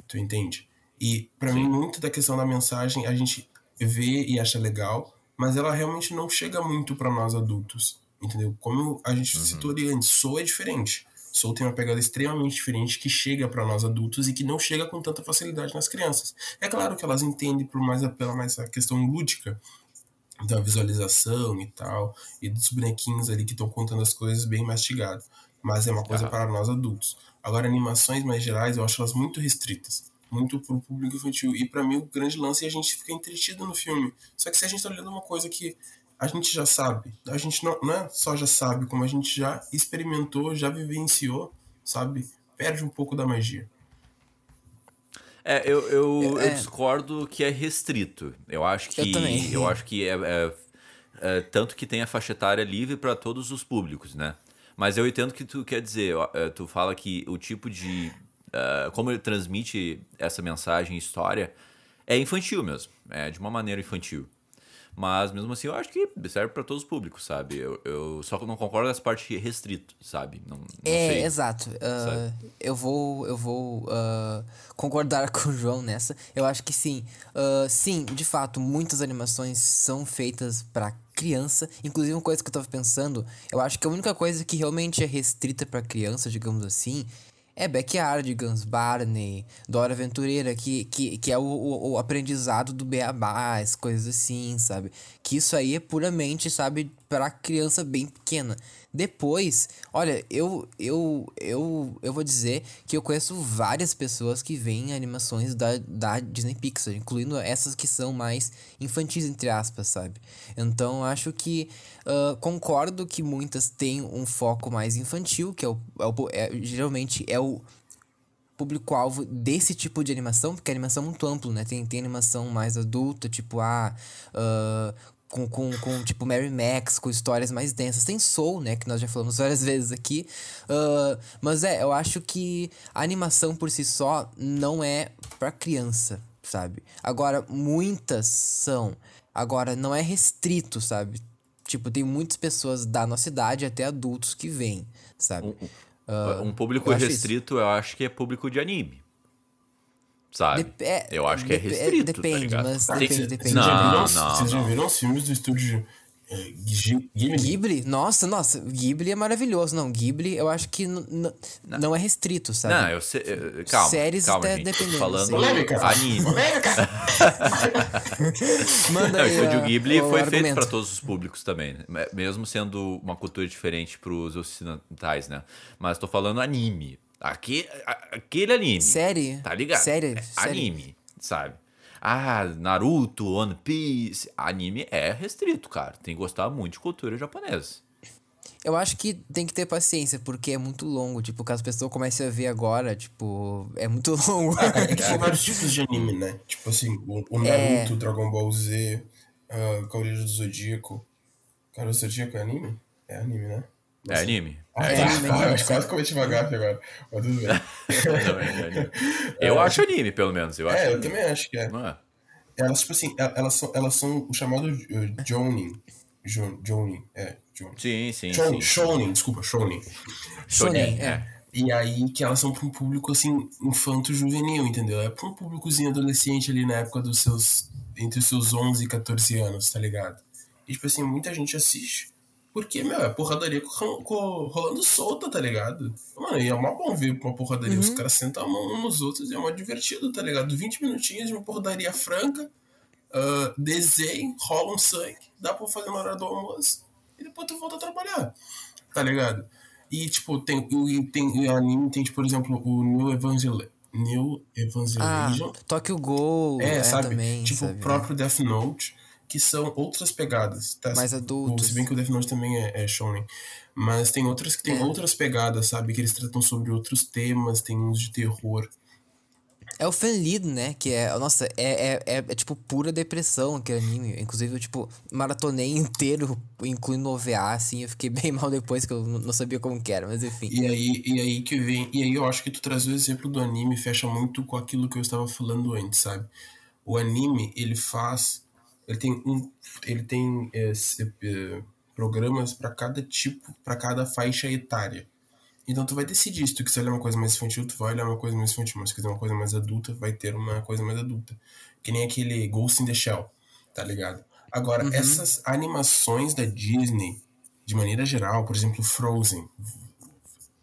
Tu entende? E para mim, muito da questão da mensagem, a gente vê e acha legal, mas ela realmente não chega muito para nós adultos, entendeu? Como a gente uhum. citou ali antes, Soul é diferente. Soul tem uma pegada extremamente diferente que chega para nós adultos e que não chega com tanta facilidade nas crianças. É claro que elas entendem por mais pela mais a questão lúdica da visualização e tal, e dos bonequinhos ali que estão contando as coisas bem mastigado. Mas é uma coisa Ah. para nós adultos. Agora, animações mais gerais, eu acho elas muito restritas. Muito pro público infantil. E para mim, o grande lance é a gente ficar entretido no filme. Só que se a gente tá olhando uma coisa que a gente já sabe, a gente não, não é só já sabe, como a gente já experimentou, já vivenciou, sabe? Perde um pouco da magia. É, eu, eu, É. eu discordo que é restrito. Eu acho que. Eu também. eu acho que é, é- é tanto que tem a faixa etária livre para todos os públicos, né? Mas eu entendo o que tu quer dizer. é, Tu fala que o tipo de. É, como ele transmite essa mensagem e história é infantil mesmo. É de uma maneira infantil. Mas mesmo assim, eu acho que serve para todos os públicos, sabe? Eu, eu só não concordo com essa parte restrito, sabe? Não, não É, sei. exato. Ah, eu vou, eu vou ah, concordar com o João nessa. Eu acho que sim. Ah, sim, de fato, muitas animações são feitas pra criança. Inclusive, uma coisa que eu tava pensando, eu acho que a única coisa que realmente é restrita pra criança, digamos assim, é Backyardigans, Barney, Dora Aventureira, que, que, que é o, o, o aprendizado do beabá, as coisas assim, sabe? Que isso aí é puramente, sabe, pra criança bem pequena. Depois, olha, eu, eu, eu, eu vou dizer que eu conheço várias pessoas que veem animações da, da Disney Pixar, incluindo essas que são mais infantis, entre aspas, sabe? Então, acho que ah, concordo que muitas têm um foco mais infantil, que é o, é o- é- geralmente é o público-alvo desse tipo de animação, porque a animação é muito amplo, né? Tem, tem animação mais adulta, tipo, ah, ah, com, com, com, tipo, Mary Max, com histórias mais densas. Tem Soul, né? Que nós já falamos várias vezes aqui. Ah, mas é, eu acho que a animação por si só não é pra criança, sabe? Agora, muitas são. Agora, não é restrito, sabe? Tipo, tem muitas pessoas da nossa idade, até adultos, que vêm, sabe? Ah, um público eu acho restrito, eu acho que é público de anime. Sabe? Dep- é, eu acho que é é, restrito. tá depende, ligado? mas depende, Vocês- depende. Não, viram, não, vocês já não. viram os filmes do estúdio é, Ghi- Ghibli? Ghibli? Nossa, nossa, Ghibli é maravilhoso. Não, Ghibli eu acho que n- n- não é restrito, sabe? Não, eu sei. eu- Calma. Séries calma, até gente. dependendo, Falando sim. Polêmica. anime. Polêmica! Manda Não, o aí Estúdio a- Ghibli o foi feito argumento. para todos os públicos também, né? Me- mesmo sendo uma cultura diferente para os ocidentais, né? Mas tô falando anime. Aque- a- aquele anime. Série? Tá ligado? Série? É Série? anime, sabe? Ah, Naruto, One Piece. Anime é restrito, cara. Tem que gostar muito de cultura japonesa. Eu acho que tem que ter paciência, porque é muito longo. Tipo, que as pessoas comecem a ver agora, tipo, é muito longo. É que tem vários tipos de anime, né? Tipo assim, o, o É. Naruto, Dragon Ball Z, uh, Cavaleiro do Zodíaco. Cara, o Zodíaco é anime? É anime, né? É anime. Ah, É tá. anime. Ah, eu quase cometi uma gafe agora. Mas tudo bem. Não, é anime. Eu acho anime, pelo menos. Eu acho É, eu anime. também acho que é. Não é? Elas, tipo assim, el- elas são, elas são o chamado uh, Jonin. Jo- Jonin, é, Jonin. Sim, sim, Shon- sim. Shonen, desculpa, Shonen. Shonen, É, é. E aí que elas são pra um público assim, infanto-juvenil, entendeu? É pra um públicozinho adolescente ali na época dos seus. entre os seus 11 e 14 anos, tá ligado? E tipo assim, muita gente assiste. Porque, meu, é porradaria co- co- rolando solta, tá ligado? Mano, e é mó bom ver uma porradaria. Os caras sentam a mão uns nos outros e é mó divertido, tá ligado? 20 minutinhos de uma porradaria franca, ah, desenho, rola um sangue, dá pra fazer na hora do almoço. E depois tu volta a trabalhar, tá ligado? E, tipo, tem, e tem e anime, tem, tipo, por exemplo, o New Evangel New Ah, Evangelion. Tokyo Ghoul, é, é, sabe? também, tipo, sabe? o próprio Death Note, que são outras pegadas. Tá? Mais adultos. Se bem que o Death Note também é, é shonen. Mas tem outras que tem É. outras pegadas, sabe? Que eles tratam sobre outros temas, tem uns de terror. É o Fanlido, né? Que é. Nossa, é, é, é, é, tipo pura depressão aquele anime. Inclusive, eu, tipo, maratonei inteiro, incluindo o OVA, assim. Eu fiquei bem mal depois, que eu não sabia como que era, mas enfim. E aí, e aí que vem. E aí eu acho que tu trazer o exemplo do anime fecha muito com aquilo que eu estava falando antes, sabe? O anime, ele faz. Ele tem um. Ele tem é, é, programas para cada tipo, para cada faixa etária. Então tu vai decidir, se tu quiser olhar uma coisa mais infantil, tu vai olhar uma coisa mais infantil, mas se quiser uma coisa mais adulta, vai ter uma coisa mais adulta. Que nem aquele Ghost in the Shell, tá ligado? Agora, essas animações da Disney, de maneira geral, por exemplo, Frozen,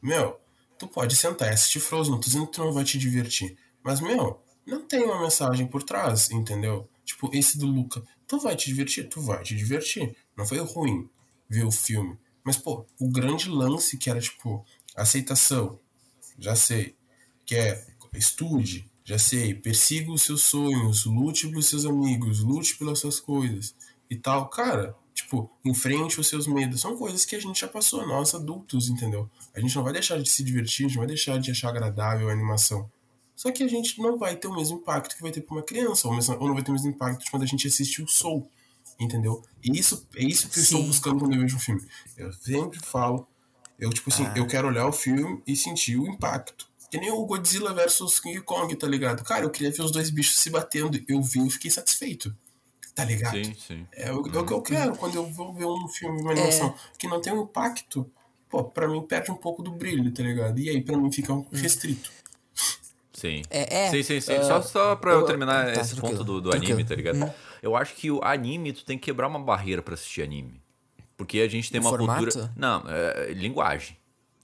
meu, tu pode sentar e assistir Frozen, não tô dizendo que tu não vai te divertir. Mas, meu, não tem uma mensagem por trás, entendeu? Tipo, esse do Luca. Tu vai te divertir? Tu vai te divertir. Não foi ruim ver o filme. Mas, pô, o grande lance que era, tipo, Aceitação, já sei. Quer, estude, já sei. Persiga os seus sonhos, lute pelos seus amigos, lute pelas suas coisas e tal. Cara, tipo, enfrente os seus medos. São coisas que a gente já passou, nós adultos, entendeu? A gente não vai deixar de se divertir, a gente não vai deixar de achar agradável a animação. Só que a gente não vai ter o mesmo impacto que vai ter para uma criança, ou, mesmo, ou não vai ter o mesmo impacto de quando a gente assiste o Soul, entendeu? E isso, é isso que eu estou buscando quando eu vejo um filme. Eu sempre falo, eu tipo assim, ah. eu quero olhar o filme e sentir o impacto. Que nem o Godzilla versus King Kong, tá ligado? Cara, eu queria ver os dois bichos se batendo. Eu vi e fiquei satisfeito. Tá ligado? Sim, sim. É, o, é o que eu quero quando eu vou ver um filme, uma animação é. que não tem um impacto. Pô, pra mim perde um pouco do brilho, tá ligado? E aí pra mim fica um restrito. Sim. É, é, sim, sim, sim. Uh, só, só pra eu, terminar tá, esse ponto do, do anime, tá ligado? Hum. Eu acho que o anime, tu tem que quebrar uma barreira para assistir anime. Porque a gente tem o uma formato? cultura. Não, é, linguagem.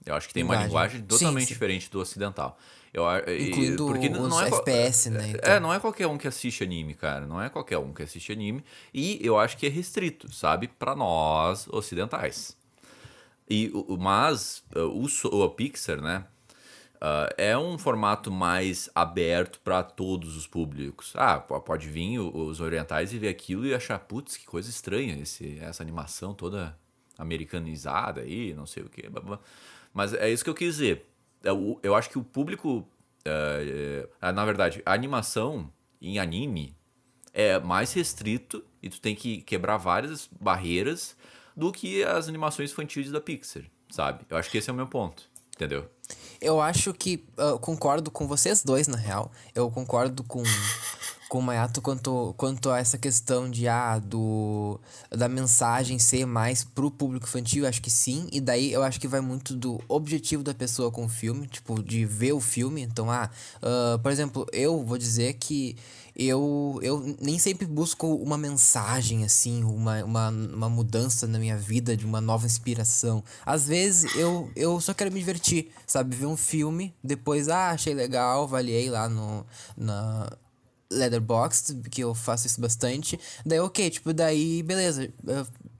Eu acho que tem linguagem. uma linguagem totalmente sim, sim. diferente do ocidental. Eu, Incluindo porque os não é, FPS, né? Então. É, não é qualquer um que assiste anime, cara. Não é qualquer um que assiste anime. E eu acho que é restrito, sabe? para nós ocidentais. E, mas o, o, a Pixar, né? Uh, é um formato mais aberto para todos os públicos. Ah, pode vir os orientais e ver aquilo e achar, putz, que coisa estranha esse, essa animação toda americanizada aí, não sei o que. Mas é isso que eu quis dizer. Eu, eu acho que o público. Uh, uh, na verdade, a animação em anime é mais restrito e tu tem que quebrar várias barreiras do que as animações infantis da Pixar, sabe? Eu acho que esse é o meu ponto, entendeu? Eu acho que uh, concordo com vocês dois, na real. Eu concordo com, com o Mayato quanto, quanto a essa questão de ah, do, da mensagem ser mais pro público infantil, acho que sim. E daí eu acho que vai muito do objetivo da pessoa com o filme, tipo, de ver o filme. Então, ah, uh, por exemplo, eu vou dizer que eu, eu nem sempre busco uma mensagem, assim, uma, uma, uma mudança na minha vida, de uma nova inspiração. Às vezes eu, eu só quero me divertir, sabe? Ver um filme, depois, ah, achei legal, avaliei lá no, na Letterboxd, que eu faço isso bastante. Daí, ok, tipo, daí, beleza,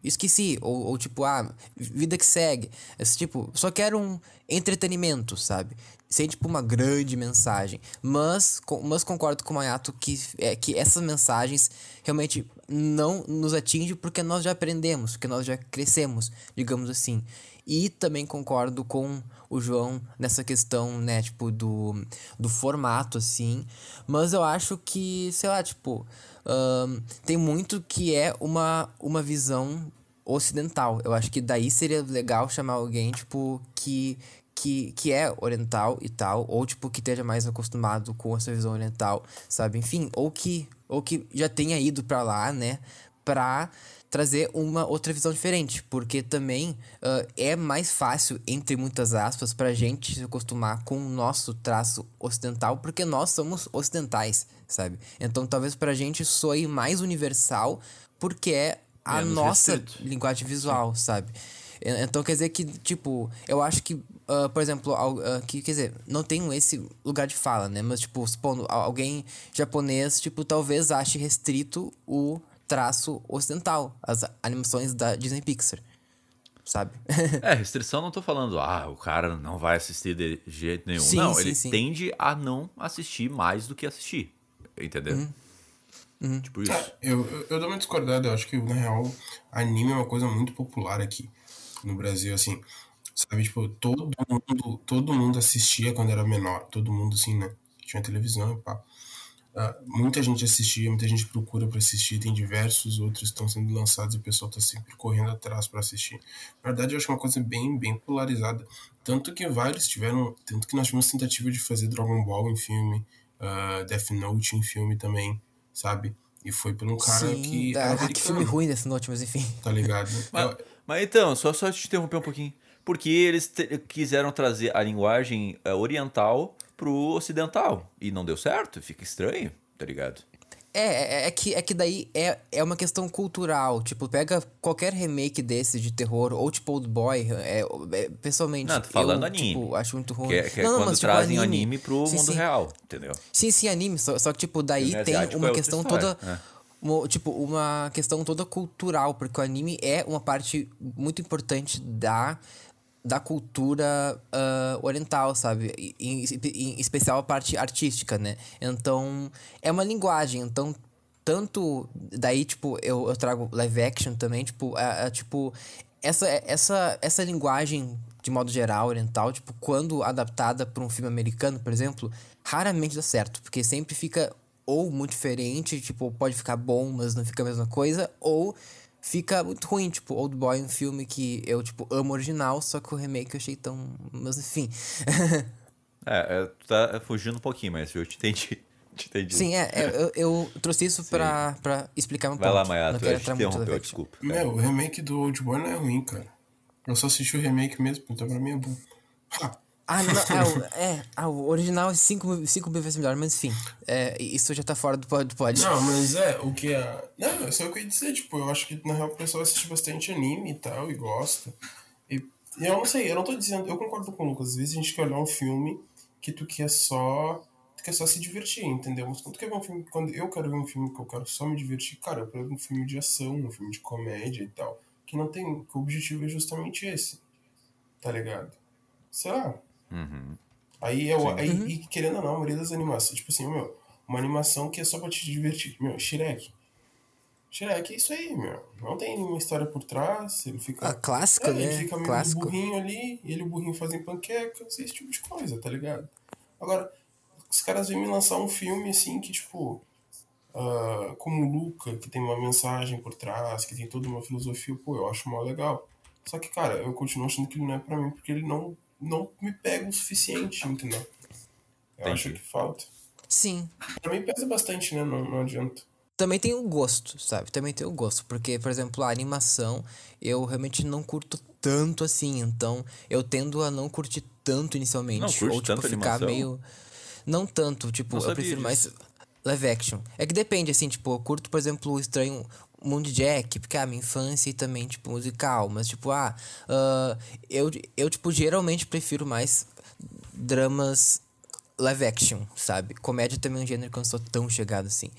esqueci. Ou, ou tipo, ah, vida que segue. Esse, tipo, só quero um entretenimento, sabe? Sem tipo uma grande mensagem. Mas, com, mas concordo com o Mayato que, é, que essas mensagens realmente não nos atingem porque nós já aprendemos, porque nós já crescemos, digamos assim. E também concordo com o João nessa questão, né, tipo, do, do formato, assim. Mas eu acho que, sei lá, tipo, um, tem muito que é uma, uma visão ocidental. Eu acho que daí seria legal chamar alguém, tipo, que que, que é oriental e tal, ou tipo que esteja mais acostumado com essa visão oriental, sabe? Enfim, ou que ou que já tenha ido para lá, né, pra trazer uma outra visão diferente, porque também uh, é mais fácil, entre muitas aspas, pra gente se acostumar com o nosso traço ocidental, porque nós somos ocidentais, sabe? Então talvez pra gente soe mais universal, porque é a nossa restrito. linguagem visual, Sim. sabe? Então quer dizer que, tipo, eu acho que, uh, por exemplo, uh, que, quer dizer, não tenho esse lugar de fala, né? Mas, tipo, supondo, alguém japonês, tipo, talvez ache restrito o traço ocidental, as animações da Disney Pixar. Sabe? é, restrição não tô falando, ah, o cara não vai assistir de jeito nenhum. Sim, não, sim, ele sim. tende a não assistir mais do que assistir. Entendeu? Uhum. Uhum. Tipo isso. É, eu, eu, eu dou uma discordada, eu acho que, na real, anime é uma coisa muito popular aqui no Brasil, assim, sabe? Tipo, todo mundo, todo mundo assistia quando era menor, todo mundo, assim, né? Tinha televisão e pá. Uh, muita gente assistia, muita gente procura para assistir, tem diversos outros que estão sendo lançados e o pessoal tá sempre correndo atrás para assistir. Na verdade, eu acho uma coisa bem, bem polarizada. Tanto que vários tiveram, tanto que nós tivemos tentativa de fazer Dragon Ball em filme, uh, Death Note em filme também, sabe? E foi por um cara Sim, que. Dá, que filme ruim Death Note, mas enfim. Tá ligado? Mas, mas então, só, só te interromper um pouquinho. Porque eles quiseram trazer a linguagem uh, oriental pro ocidental. E não deu certo, fica estranho, tá ligado? É, é, é, que, é que daí é, é uma questão cultural. Tipo, pega qualquer remake desse de terror, ou tipo Old Boy, é, é, pessoalmente. Não, tô falando eu, anime. Tipo, acho muito ruim. Que é, que é não, quando mas, tipo, trazem tipo, anime, anime pro sim, mundo sim. real, entendeu? Sim, sim, anime. Só, só que, tipo, daí tem uma questão toda. Uma, tipo, uma questão toda cultural, porque o anime é uma parte muito importante da da cultura uh, oriental, sabe? Em, em, especial a parte artística, né? Então, é uma linguagem. Então, tanto. Daí, tipo, eu, eu trago live action também, tipo, é, é, tipo essa, essa, essa linguagem, de modo geral, oriental, tipo, quando adaptada para um filme americano, por exemplo, raramente dá certo, porque sempre fica ou muito diferente, tipo, pode ficar bom, mas não fica a mesma coisa, ou fica muito ruim, tipo, Old Boy, um filme que eu, tipo, amo original, só que o remake eu achei tão... mas enfim. é, é, tu tá fugindo um pouquinho, mas eu te entendi. Te entendi. Sim, é, é eu, eu trouxe isso pra, pra explicar um pouco. Vai lá, Maia, tu quero interrompeu, desculpa. Meu, o remake do Old Boy não é ruim, cara. Eu só assisti o remake mesmo, então pra mim é bom. Ah, não, é, o, é, ah, o original é 5 cinco mil vezes melhor, mas enfim, é, isso já tá fora do pod. pod. Não, mas é, o que é. Não, é só o que eu ia dizer, tipo, eu acho que na real o pessoal assiste bastante anime e tal, e gosta. E, eu não sei, eu não tô dizendo, eu concordo com o Lucas, às vezes a gente quer olhar um filme que tu quer só. Tu quer só se divertir, entendeu? Mas quando tu quer ver um filme. Quando eu quero ver um filme que eu quero só me divertir, cara, eu pego um filme de ação, um filme de comédia e tal. Que não tem. Que o objetivo é justamente esse. Tá ligado? Sei lá. Uhum. Aí, eu, aí uhum. e querendo ou não, a maioria das animações, tipo assim, meu, uma animação que é só pra te divertir. Meu, Shrek. Shrek é isso aí, meu. Não tem nenhuma história por trás, ele fica. A clássica, é, né? Ele fica meio Clássico. burrinho ali, e ele e o burrinho fazem panquecas, esse tipo de coisa, tá ligado? Agora, os caras vêm me lançar um filme assim que, tipo. Uh, como Luca, que tem uma mensagem por trás, que tem toda uma filosofia, pô, eu acho mal legal. Só que, cara, eu continuo achando que ele não é pra mim, porque ele não não me pega o suficiente, entendeu? Eu Entendi. acho que falta. Sim. Pra mim pesa bastante, né? Não, não adianta. Também tem o gosto, sabe? Também tem o gosto. Porque, por exemplo, a animação eu realmente não curto tanto assim. Então, eu tendo a não curtir tanto inicialmente. Não, curte ou, tipo, ficar animação? meio. Não tanto, tipo, Não eu prefiro sabia mais live action. É que depende, assim, tipo, eu curto, por exemplo, o estranho mundo Jack, porque a ah, minha infância e também, tipo, musical, mas tipo, ah, uh, eu, eu, tipo, geralmente prefiro mais dramas live action, sabe? Comédia também é um gênero que eu não sou tão chegado assim.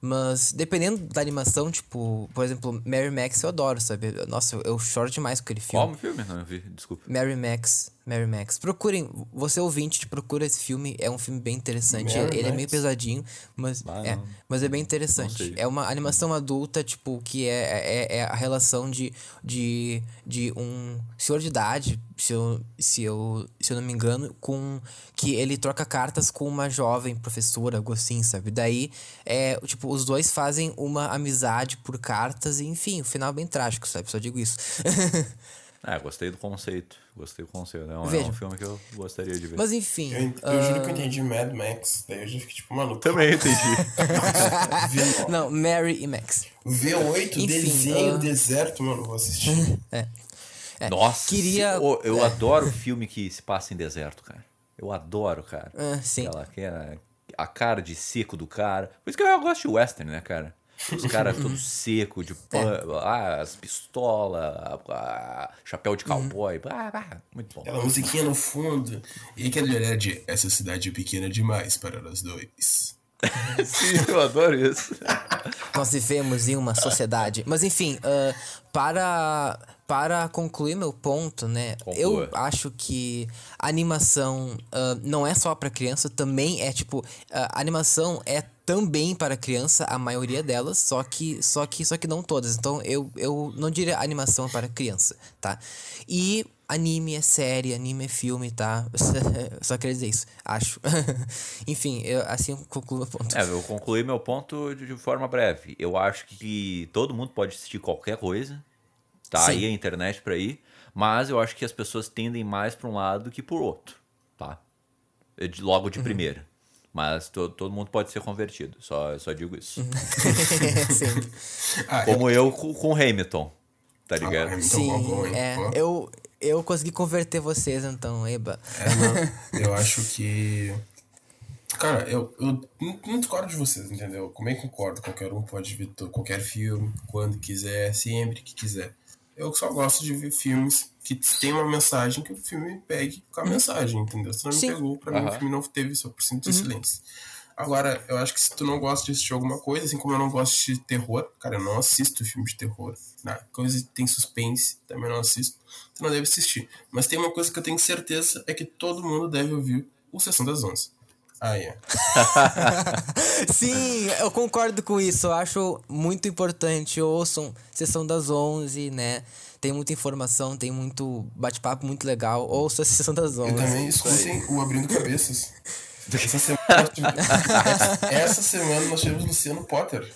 Mas dependendo da animação, tipo, por exemplo, Mary Max eu adoro, sabe? Nossa, eu, eu choro demais com aquele filme. Qual filme? Não, eu vi, desculpa. Mary Max, Mary Max. Procurem, você ouvinte, procura esse filme, é um filme bem interessante. Mary ele Max? é meio pesadinho, mas é, mas é bem interessante. É uma animação adulta, tipo, que é, é, é a relação de, de, de um senhor de idade, se eu, se, eu, se eu não me engano, com que ele troca cartas com uma jovem professora, algo assim, sabe? Daí, é, tipo, os dois fazem uma amizade por cartas e, enfim, o final é bem trágico, sabe? Só digo isso. Ah, gostei do conceito. Gostei do conceito. É um, é Veja. um filme que eu gostaria de ver. mas enfim. Eu, eu juro que eu entendi Mad Max, daí eu já fiquei tipo, mano, Também entendi. Não, Mary e Max. V8, Enfim, desenho, ah. deserto, mano, vou assistir. É, Nossa, queria- se- ô, eu é. adoro filme que se passa em deserto, cara. Eu adoro, cara. Ah, sim. Aquela, aquela, a cara de seco do cara. Por isso que eu gosto de western, né, cara? Os caras todos secos, de pan, ah, as pistolas, ah, chapéu de cowboy. Ah, ah, muito bom. Aquela musiquinha no fundo. E aquele olhar de essa cidade é pequena demais para nós dois. Sim, eu adoro isso. Nós vivemos em uma sociedade. Mas enfim, ah, para, para concluir meu ponto, né? Conclua. Eu acho que a animação ah, não é só para criança, também é tipo. a animação é também para criança, a maioria delas, só que, só que, só que não todas. Então eu, eu não diria animação é para criança, tá? E anime é série, anime é filme, tá? Só queria dizer isso, acho. Enfim, eu, assim eu concluo meu ponto. É, eu concluí meu ponto de, de forma breve. Eu acho que todo mundo pode assistir qualquer coisa. Tá Sim. aí a internet pra ir. Mas eu acho que as pessoas tendem mais pra um lado que por outro. Tá? De- Logo Uhum. de primeira. Mas to- todo mundo pode ser convertido. Só, só digo isso. Ah, Como eu com, com o Hamilton. Tá Ah, ligado? Hamilton. Sim, bom, é. Eu, eu consegui converter vocês, então, eba. É, não, eu acho que. Cara, eu, eu não, não discordo de vocês, entendeu? Como é que concordo? Qualquer um pode ver qualquer filme, quando quiser, sempre que quiser. Eu só gosto de ver filmes que tem uma mensagem que o filme pegue com a mensagem, entendeu? Se não me Sim. pegou, pra mim o filme não teve só por cento de excelência. Agora, eu acho que se tu não gosta de assistir alguma coisa, assim como eu não gosto de terror, cara, eu não assisto filme de terror. Né? Coisa que tem suspense, também não assisto. Tu não deve assistir. Mas tem uma coisa que eu tenho certeza, é que todo mundo deve ouvir o Sessão das Onze. Ah, é. Sim, eu concordo com isso. Eu acho muito importante. Ouçam Sessão das Onze, né? Tem muita informação, tem muito bate-papo muito legal. Ouça a Sessão das E Onze. também escutem o Abrindo Cabeças. Essa semana, nós tivemos- essa semana nós tivemos Luciano Potter.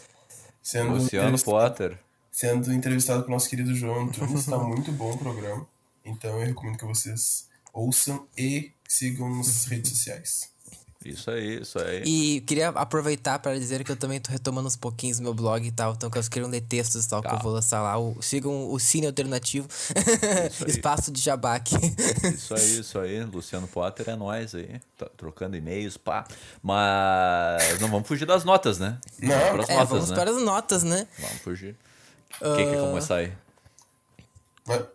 Sendo, Luciano entrevistado- Potter. sendo entrevistado pelo nosso querido João Antunes. Está muito bom o programa. Então eu recomendo que vocês ouçam e sigam nas redes sociais. Isso aí, isso aí. E queria aproveitar para dizer que eu também tô retomando uns pouquinhos meu blog e tal. Então, que eu quero ler textos e tal, que eu Calma. vou lançar lá. O, sigam o Cine Alternativo. Espaço de Jabá aqui. Isso aí, isso aí. Luciano Potter é nós aí. Tá trocando e-mails, pá. Mas não vamos fugir das notas, né? Não. Para as é, notas, vamos né? para as notas, né? Vamos fugir. Quem quer começar aí?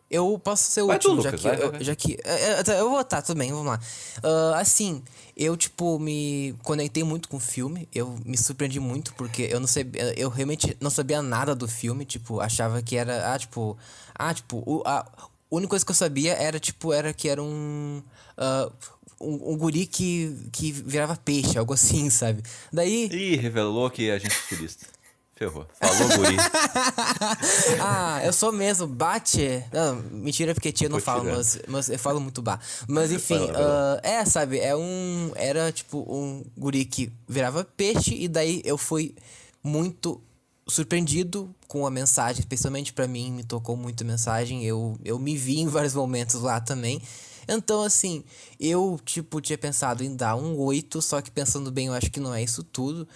Eu posso ser o Vai tu, último, já Lucas, que, vai, eu, vai. já que. é, é, Eu vou, tá, tudo bem, vamos lá. Ah, assim, eu, tipo, me conectei muito com o filme. Eu me surpreendi muito, porque eu não sabia. Eu realmente não sabia nada do filme. Tipo, achava que era. Ah, tipo. Ah, tipo, o, a, única coisa que eu sabia era, tipo, era que era um. ah, um, um guri que, que virava peixe, algo assim, sabe? Daí. Ih, revelou que a gente é estilista. Ferrou. Falou, guri. Ah, eu sou mesmo, bate. Não, mentira, porque tia não fala, mas, mas eu falo muito bar. Mas enfim, ah, é, sabe, é um. Era tipo um guri que virava peixe, e daí eu fui muito surpreendido com a mensagem, especialmente pra mim, me tocou muito a mensagem. Eu, eu me vi em vários momentos lá também. Então, assim, eu, tipo, tinha pensado em dar um 8, só que pensando bem, eu acho que não é isso tudo.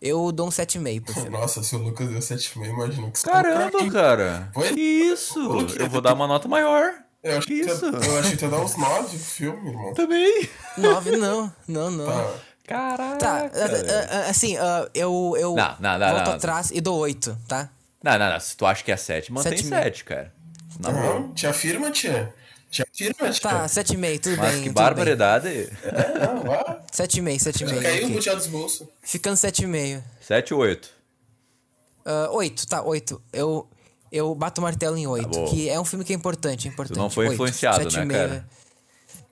Eu dou um 7,5 pro filme. Nossa, se o Lucas deu 7,5, imagina que você Caramba, cara. Foi? Que isso? Eu vou dar uma nota maior. Eu acho Que que, isso? eu achei que ia dar uns 9 pro filme, irmão. Também. 9 não, não, não. Tá. Caraca. Tá, ah, ah, ah, assim, eu, eu Não, não, não, volto não. atrás e dou 8, tá? Não, não, não. Se tu acha que é 7, mantém Sete e meio. 7, cara. Na boa. Não, te afirma, tia. Te afirma, tia. Tá, 7,5, tudo Mas bem. que tudo barbaridade. É, não, vá. 7,5, 7,5. Caiu o buteado dos bolsos. Ficando 7,5. 7 ou 8? Ah, 8, tá, 8. Eu, eu bato o martelo em 8, Tá que é um filme que é importante, é importante. não foi Oito, influenciado, né, 7,5. cara?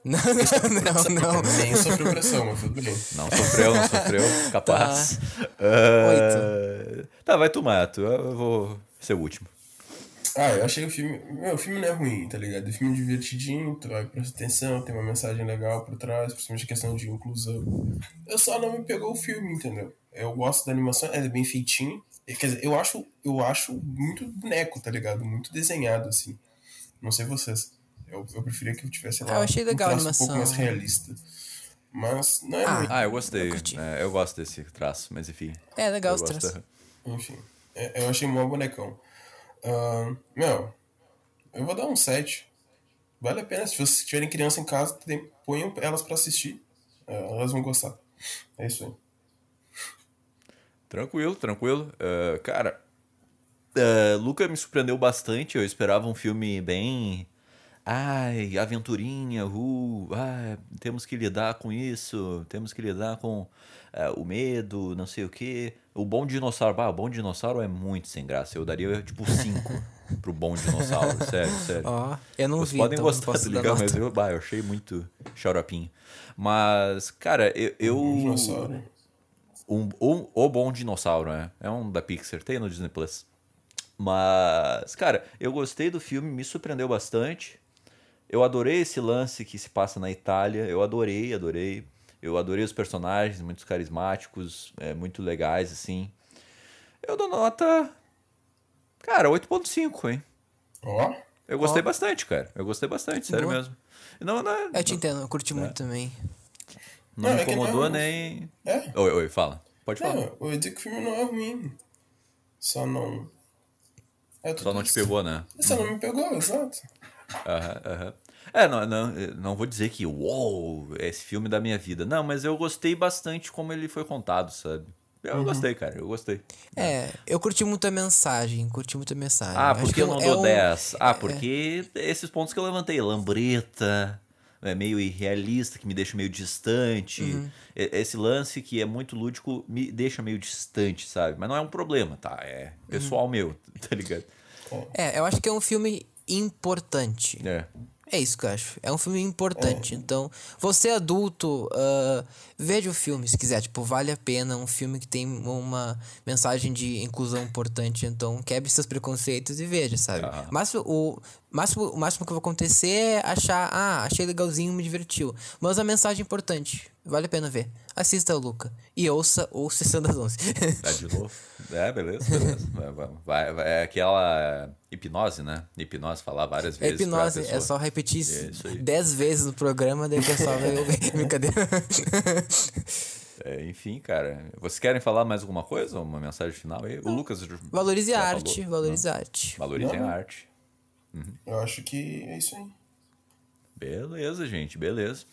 Não, não, não, não. Nem sofreu pressão, mas tudo bem. Não sofreu, não sofreu. Capaz. Tá. Ah, Tá, vai tu, Mato. Eu vou ser o último. Ah, eu achei o filme. Meu, o filme não é ruim, tá ligado? O filme é divertidinho, tu vai prestar atenção, tem uma mensagem legal por trás, principalmente a questão de inclusão. Eu só não me pegou o filme, entendeu? Eu gosto da animação, ela é bem feitinho. E, Quer dizer, eu acho, eu acho muito boneco, tá ligado? Muito desenhado, assim. Não sei vocês. Eu, eu preferia que eu tivesse lá. Ah, eu achei legal a um traço um pouco mais animação. realista. Mas não é Ah, ruim. Ah, eu gostei. Eu. É, eu gosto desse traço, mas enfim. É legal os traços. da- Enfim, é- eu achei mó bonecão. Ahn, meu, eu vou dar um 7. Vale a pena. Se vocês tiverem criança em casa, tem- ponham elas pra assistir. É, elas vão gostar. É isso aí. Tranquilo, tranquilo. Ah, cara, ah, Luca me surpreendeu bastante. Eu esperava um filme bem. Ai, aventurinha, uh, ah, temos que lidar com isso, temos que lidar com ah, o medo, não sei o quê. O Bom Dinossauro, ah, o Bom Dinossauro é muito sem graça. Eu daria tipo 5 pro Bom Dinossauro, sério, sério. Ó, eu não Vocês vi, podem então não gostar, posso tá ligado? Mas eu, bah, eu achei muito xaropinho. Mas, cara, eu. eu Um dinossauro. um, um- o Bom Dinossauro, né? É um da Pixar, tem no Disney Plus. Mas, cara, eu gostei do filme, me surpreendeu bastante. Eu adorei esse lance que se passa na Itália. Eu adorei, adorei. Eu adorei os personagens, muito carismáticos, é, muito legais, assim. Eu dou nota. Cara, 8.5, hein? Ó, Eu gostei Ó. bastante, cara. Eu gostei bastante, sério Boa. mesmo. Não, não, Eu te entendo, eu curti muito também. não Não, me é incomodou não- nem. é. Oi, oi, fala. Pode falar. Não, eu dizer que o filme não é ruim. Só não. É Só não te pegou, né? Só não me pegou, exato. Aham, aham. É, não, não, não vou dizer que, uou, é esse filme da minha vida. Não, mas eu gostei bastante como ele foi contado, sabe? Eu Uhum. gostei, cara, eu gostei. É, eu curti muito a mensagem, curti muito a mensagem. Ah, porque que eu não é dou um- 10? Ah, porque esses pontos que eu levantei, lambreta, é meio irrealista, que me deixa meio distante. Uhum. Esse lance que é muito lúdico me deixa meio distante, sabe? Mas não é um problema, tá? É pessoal meu, tá ligado? É, eu acho que é um filme importante. É. É isso que eu acho. É um filme importante. Então, você adulto, ah, veja o filme se quiser. Tipo, vale a pena. Um filme que tem uma mensagem de inclusão importante. Então, quebre seus preconceitos e veja, sabe? Ah. Máximo, o, máximo, o máximo que vai acontecer é achar, ah, achei legalzinho, me divertiu. Mas a mensagem é importante. Vale a pena ver. Assista o Luca. E ouça o Sessão das 11. Tá de novo? É, beleza, beleza. Vai, vai, é aquela hipnose, né? Hipnose, falar várias É vezes. pra hipnose, é só repetir É. 10 vezes no programa, daí o pessoal vai ouvir. Brincadeira. É, enfim, cara. Vocês querem falar mais alguma coisa? Uma mensagem final aí? O Lucas. Valorize a falou? arte, valorize a arte. Valorizem Não. a arte. Eu acho que é isso aí. Beleza, gente, beleza.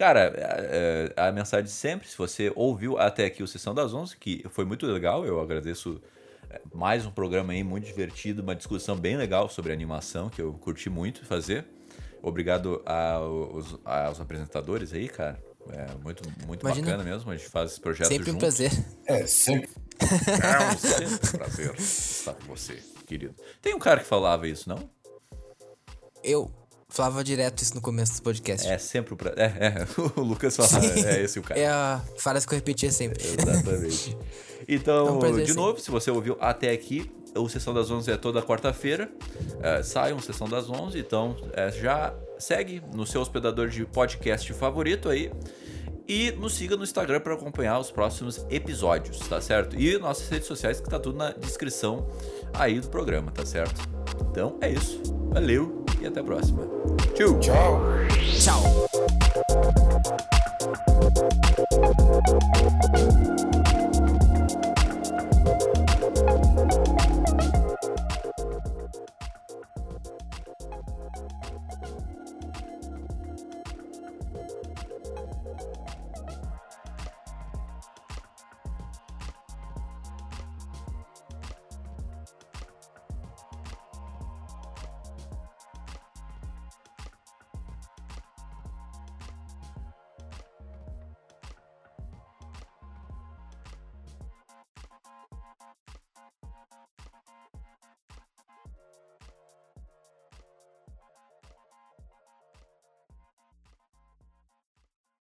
Cara, é, a mensagem sempre, se você ouviu até aqui o Sessão das 11, que foi muito legal, eu agradeço é, mais um programa aí muito divertido, uma discussão bem legal sobre animação, que eu curti muito fazer. Obrigado aos, aos apresentadores aí, cara. É muito, muito Imagina. bacana mesmo, a gente faz esse projeto Sempre um juntos. prazer. É, sempre. É um sempre prazer estar com você, querido. Tem um cara que falava isso, não? Eu falava direto isso no começo do podcast. É sempre o prazer. É, é, o Lucas falava, é esse o cara. É a frase que eu repetia sempre. Exatamente. É Então, um prazer, de sim. novo, se você ouviu até aqui, o Sessão das 11 é toda quarta-feira. É, sai um Sessão das 11, então é, já segue no seu hospedador de podcast favorito aí. E nos siga no Instagram para acompanhar os próximos episódios, tá certo? E nossas redes sociais que tá tudo na descrição aí do programa, tá certo? Então é isso. Valeu e até a próxima. Tchau! Tchau. Tchau.